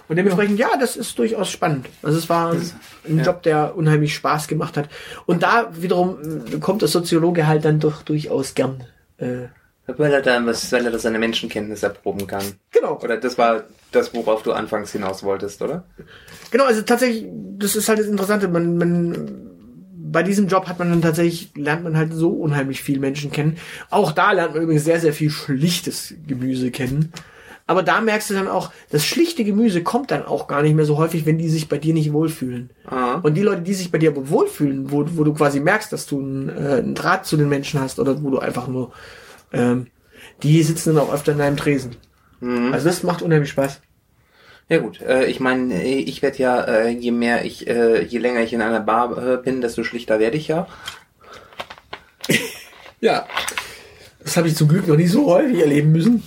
Und dementsprechend, ja, das ist durchaus spannend. Also es war ein ja. Job, der unheimlich Spaß gemacht hat. Und da wiederum äh, kommt der Soziologe halt dann doch durchaus gern. Äh, Weil er da was, weil er seine Menschenkenntnis erproben kann. genau. Oder das war das, worauf du anfangs hinaus wolltest, oder? Genau, also tatsächlich, das ist halt das Interessante. Man, man, bei diesem Job hat man dann tatsächlich, lernt man halt so unheimlich viel Menschen kennen. Auch da lernt man übrigens sehr, sehr viel schlichtes Gemüse kennen. Aber da merkst du dann auch, das schlichte Gemüse kommt dann auch gar nicht mehr so häufig, wenn die sich bei dir nicht wohlfühlen. Ah. Und die Leute, die sich bei dir aber wohlfühlen, wo, wo du quasi merkst, dass du einen, äh, einen Draht zu den Menschen hast oder wo du einfach nur, ähm, die sitzen dann auch öfter in deinem Tresen. Mhm. Also das macht unheimlich Spaß. Ja gut, äh, ich meine, ich werde ja, äh, je mehr ich, äh, je länger ich in einer Bar äh, bin, desto schlichter werde ich ja. Ja. Das habe ich zum Glück noch nie so häufig erleben müssen.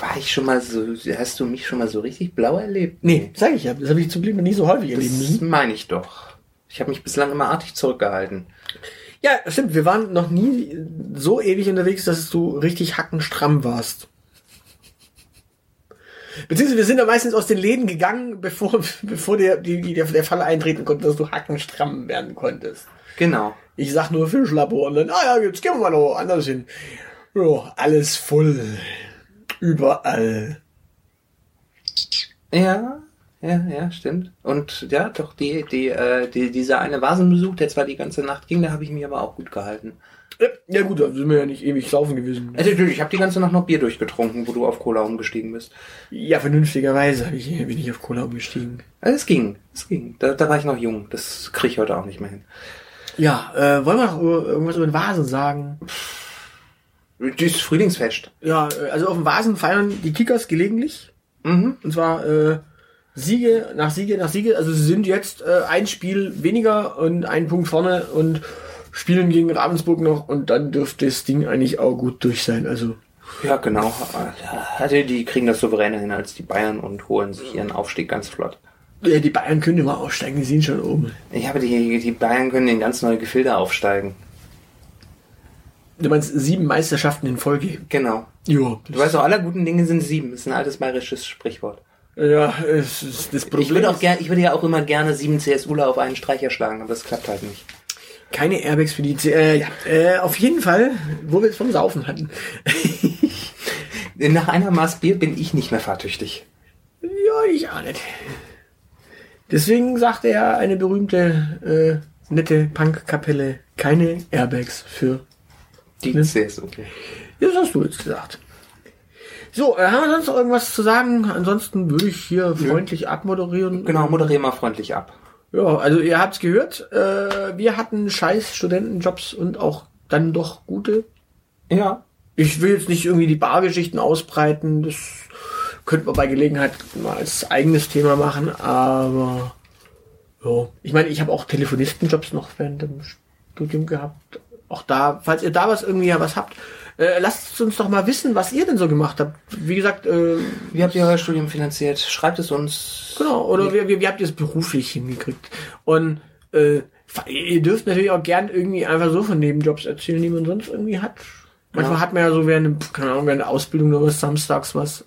War ich schon mal so, hast du mich schon mal so richtig blau erlebt? Nee, sage ich ja. Das habe ich zum Glück noch nie so häufig erleben Das müssen. meine ich doch. Ich habe mich bislang immer artig zurückgehalten. Ja, stimmt. Wir waren noch nie so ewig unterwegs, dass du richtig hackenstramm warst. Beziehungsweise wir sind ja meistens aus den Läden gegangen, bevor, bevor der, die, der, der Fall eintreten konnte, dass du hackenstramm werden konntest. Genau. Ich sag nur Fischlabor und dann, ah ja, jetzt gehen wir mal noch anders hin. Ja, alles voll. Überall. Ja, ja, ja, stimmt. Und ja, doch, die, die, äh, die, dieser eine Vasenbesuch, der zwar die ganze Nacht ging, da habe ich mich aber auch gut gehalten. Ja, Ja gut, da sind wir ja nicht ewig laufen gewesen. Also, natürlich, ich habe die ganze Nacht noch Bier durchgetrunken, wo du auf Cola umgestiegen bist. Ja, vernünftigerweise hab ich, bin ich auf Cola umgestiegen. Also, es ging, es ging. Da, da war ich noch jung. Das kriege ich heute auch nicht mehr hin. Ja, äh, wollen wir noch über- irgendwas über den Vasen sagen? Das Frühlingsfest. Ja, äh, also auf dem Vasen feiern die Kickers gelegentlich. Mhm. Und zwar äh, Siege nach Siege nach Siege. Also sie sind jetzt äh, ein Spiel weniger und ein Punkt vorne und spielen gegen Ravensburg noch und dann dürfte das Ding eigentlich auch gut durch sein. Also Ja, genau. Also die kriegen das souveräner hin als die Bayern und holen sich ihren Aufstieg ganz flott. äh, die Bayern können immer aufsteigen, die sind schon oben. Ich habe die, die Bayern können in ganz neue Gefilde aufsteigen. Du meinst sieben Meisterschaften in Folge? Genau. Ja, Du weißt auch, aller guten Dinge sind sieben. Das ist ein altes bayerisches Sprichwort. Ja, es ist das Problem. Ich würde auch ich würde ja auch immer gerne sieben CSUler auf einen Streicher schlagen, aber das klappt halt nicht. keine Airbags für die. C äh, ja, äh, auf jeden Fall, wo wir es vom Saufen hatten. Nach einer Maß Bier bin ich nicht mehr fahrtüchtig. ja, ich auch nicht. Deswegen sagte er eine berühmte äh, nette Punkkapelle keine Airbags für Die Ne? CSU. Ja, das hast du jetzt gesagt. So, äh, haben wir sonst noch irgendwas zu sagen? Ansonsten würde ich hier freundlich abmoderieren. Genau, moderier mal freundlich ab. Ja, also ihr habt's gehört. Äh, wir hatten scheiß Studentenjobs und auch dann doch gute. Ja. Ich will jetzt nicht irgendwie die Bargeschichten ausbreiten. Das könnte man bei Gelegenheit mal als eigenes Thema machen. Aber ja, ich meine, ich habe auch Telefonistenjobs noch während dem Studium gehabt. Auch da, falls ihr da was irgendwie ja was habt, äh, lasst uns doch mal wissen, was ihr denn so gemacht habt. Wie gesagt, äh, Wie habt ihr euer Studium finanziert? Schreibt es uns. Genau, oder wie, wie, wie habt ihr es beruflich hingekriegt? Und äh, ihr dürft natürlich auch gern irgendwie einfach so von Nebenjobs erzählen, die man sonst irgendwie hat. Manchmal Ja. hat man ja so während, keine Ahnung, während der Ausbildung oder was samstags was.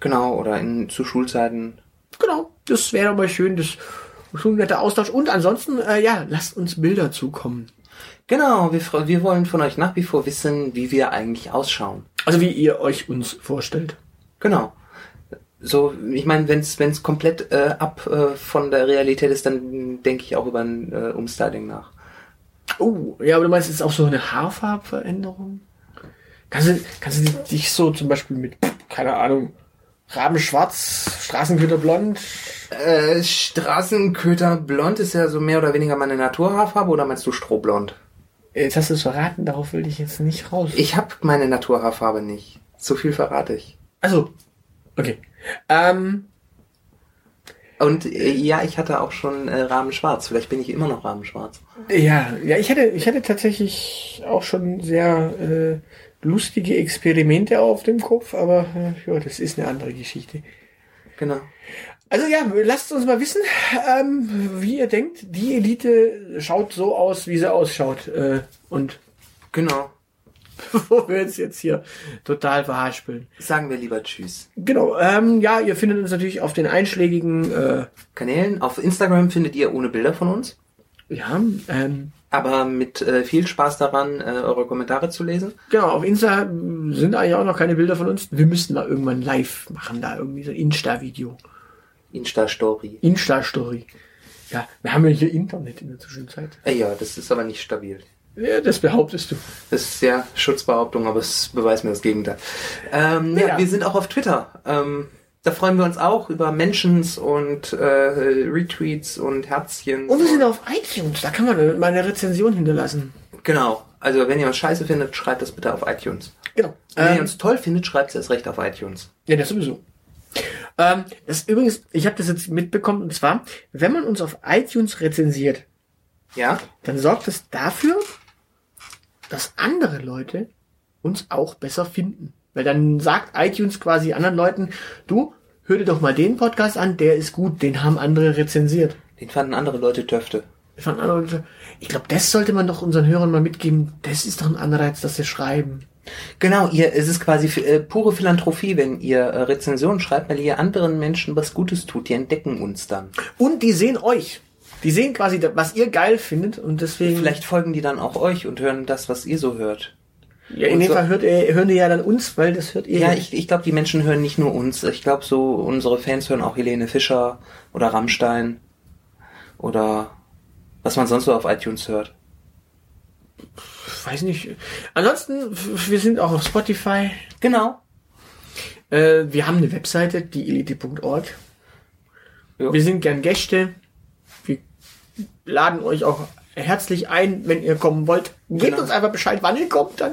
Genau, oder in, zu Schulzeiten. Genau, das wäre aber schön, das ist schon ein netter Austausch. Und ansonsten, äh, ja, lasst uns Bilder zukommen. Genau, wir, wir wollen von euch nach wie vor wissen, wie wir eigentlich ausschauen. Also wie ihr euch uns vorstellt. Genau. So, ich meine, wenn es komplett äh, ab äh, von der Realität ist, dann denke ich auch über ein äh, Umstyling nach. Oh, ja, aber du meinst, es ist auch so eine Haarfarbveränderung? Kannst du, kannst du dich so zum Beispiel mit, keine Ahnung, Rabenschwarz, Straßenköter blond, Äh, Straßenköter blond ist ja so mehr oder weniger meine Naturhaarfarbe oder meinst du strohblond? Jetzt hast du es verraten, darauf will ich jetzt nicht raus. Ich habe meine Naturhaarfarbe nicht. So viel verrate ich. Also, okay. Ähm, Und äh, ja, ich hatte auch schon äh, Rabenschwarz. Vielleicht bin ich immer noch Rabenschwarz. ja, ja, ich hatte, ich hatte tatsächlich auch schon sehr äh, lustige Experimente auf dem Kopf, aber äh, ja, das ist eine andere Geschichte. Genau. Also ja, lasst uns mal wissen, ähm, wie ihr denkt. Die Elite schaut so aus, wie sie ausschaut. Äh, und Genau. bevor wir uns jetzt hier total verhaspeln. Sagen wir lieber Tschüss. Genau, ähm, ja, ihr findet uns natürlich auf den einschlägigen, äh, Kanälen. Auf Instagram findet ihr ohne Bilder von uns. ja, ähm, Aber mit äh, viel Spaß daran, äh, eure Kommentare zu lesen. Genau, auf Insta sind eigentlich auch noch keine Bilder von uns. Wir müssten mal irgendwann live machen, da irgendwie so ein Insta-Video. Insta-Story. Insta-Story. Ja, wir haben ja hier Internet in der Zwischenzeit. Äh, ja, das ist aber nicht stabil. Ja, das behauptest du. Das ist ja Schutzbehauptung, aber es beweist mir das Gegenteil. Ähm, ja. Ja. wir sind auch auf Twitter. Ähm, da freuen wir uns auch über Mentions und äh, Retweets und Herzchen. Und wir sind auf iTunes, da kann man mal eine Rezension hinterlassen. Genau. Also wenn ihr uns scheiße findet, schreibt das bitte auf iTunes. Genau. Wenn ihr Ähm, uns toll findet, schreibt es erst recht auf iTunes. ja, das sowieso. Ähm, das ist übrigens, ich habe das jetzt mitbekommen, und zwar, wenn man uns auf iTunes rezensiert, Ja? dann sorgt es dafür, dass andere Leute uns auch besser finden. Weil dann sagt iTunes quasi anderen Leuten, du, hör dir doch mal den Podcast an, der ist gut, den haben andere rezensiert. Den fanden andere Leute Töfte. Ich glaube, das sollte man doch unseren Hörern mal mitgeben. Das ist doch ein Anreiz, dass sie schreiben. Genau, ihr, es ist quasi äh, pure Philanthropie, wenn ihr äh, Rezensionen schreibt, weil ihr anderen Menschen was Gutes tut. Die entdecken uns dann. Und die sehen euch. Die sehen quasi, was ihr geil findet und deswegen. Vielleicht folgen die dann auch euch und hören das, was ihr so hört. Ja, in dem so- Fall hört ihr, hören die ja dann uns, weil das hört ihr. Ja, ich, ich glaube, die Menschen hören nicht nur uns. Ich glaube, so unsere Fans hören auch Helene Fischer oder Rammstein oder was man sonst so auf iTunes hört. Weiß nicht. Ansonsten, wir sind auch auf Spotify. Genau. Äh, wir haben eine Webseite, dieelite.org. Ja. Wir sind gern Gäste. Wir laden euch auch herzlich ein, wenn ihr kommen wollt. Gebt Genau. uns einfach Bescheid, wann ihr kommt, dann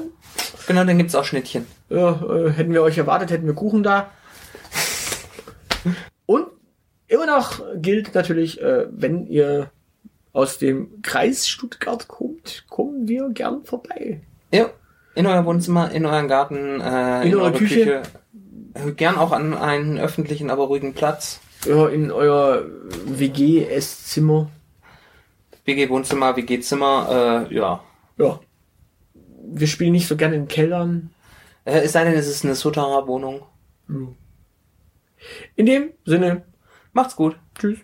Genau, dann gibt's auch Schnittchen. ja, äh, hätten wir euch erwartet, hätten wir Kuchen da. Und immer noch gilt natürlich, äh, wenn ihr aus dem Kreis Stuttgart kommt, kommen wir gern vorbei. Ja, in euer Wohnzimmer, in euren Garten, äh, In eurer eure Küche. Äh, Gern auch an einen öffentlichen, aber ruhigen Platz. Ja, in euer WG-Esszimmer. WG-Wohnzimmer, WG-Zimmer, äh, ja. Ja. Wir spielen nicht so gerne in Kellern. Äh, es sei denn, es ist eine Souterrain-Wohnung. In dem Sinne, Macht's gut. tschüss.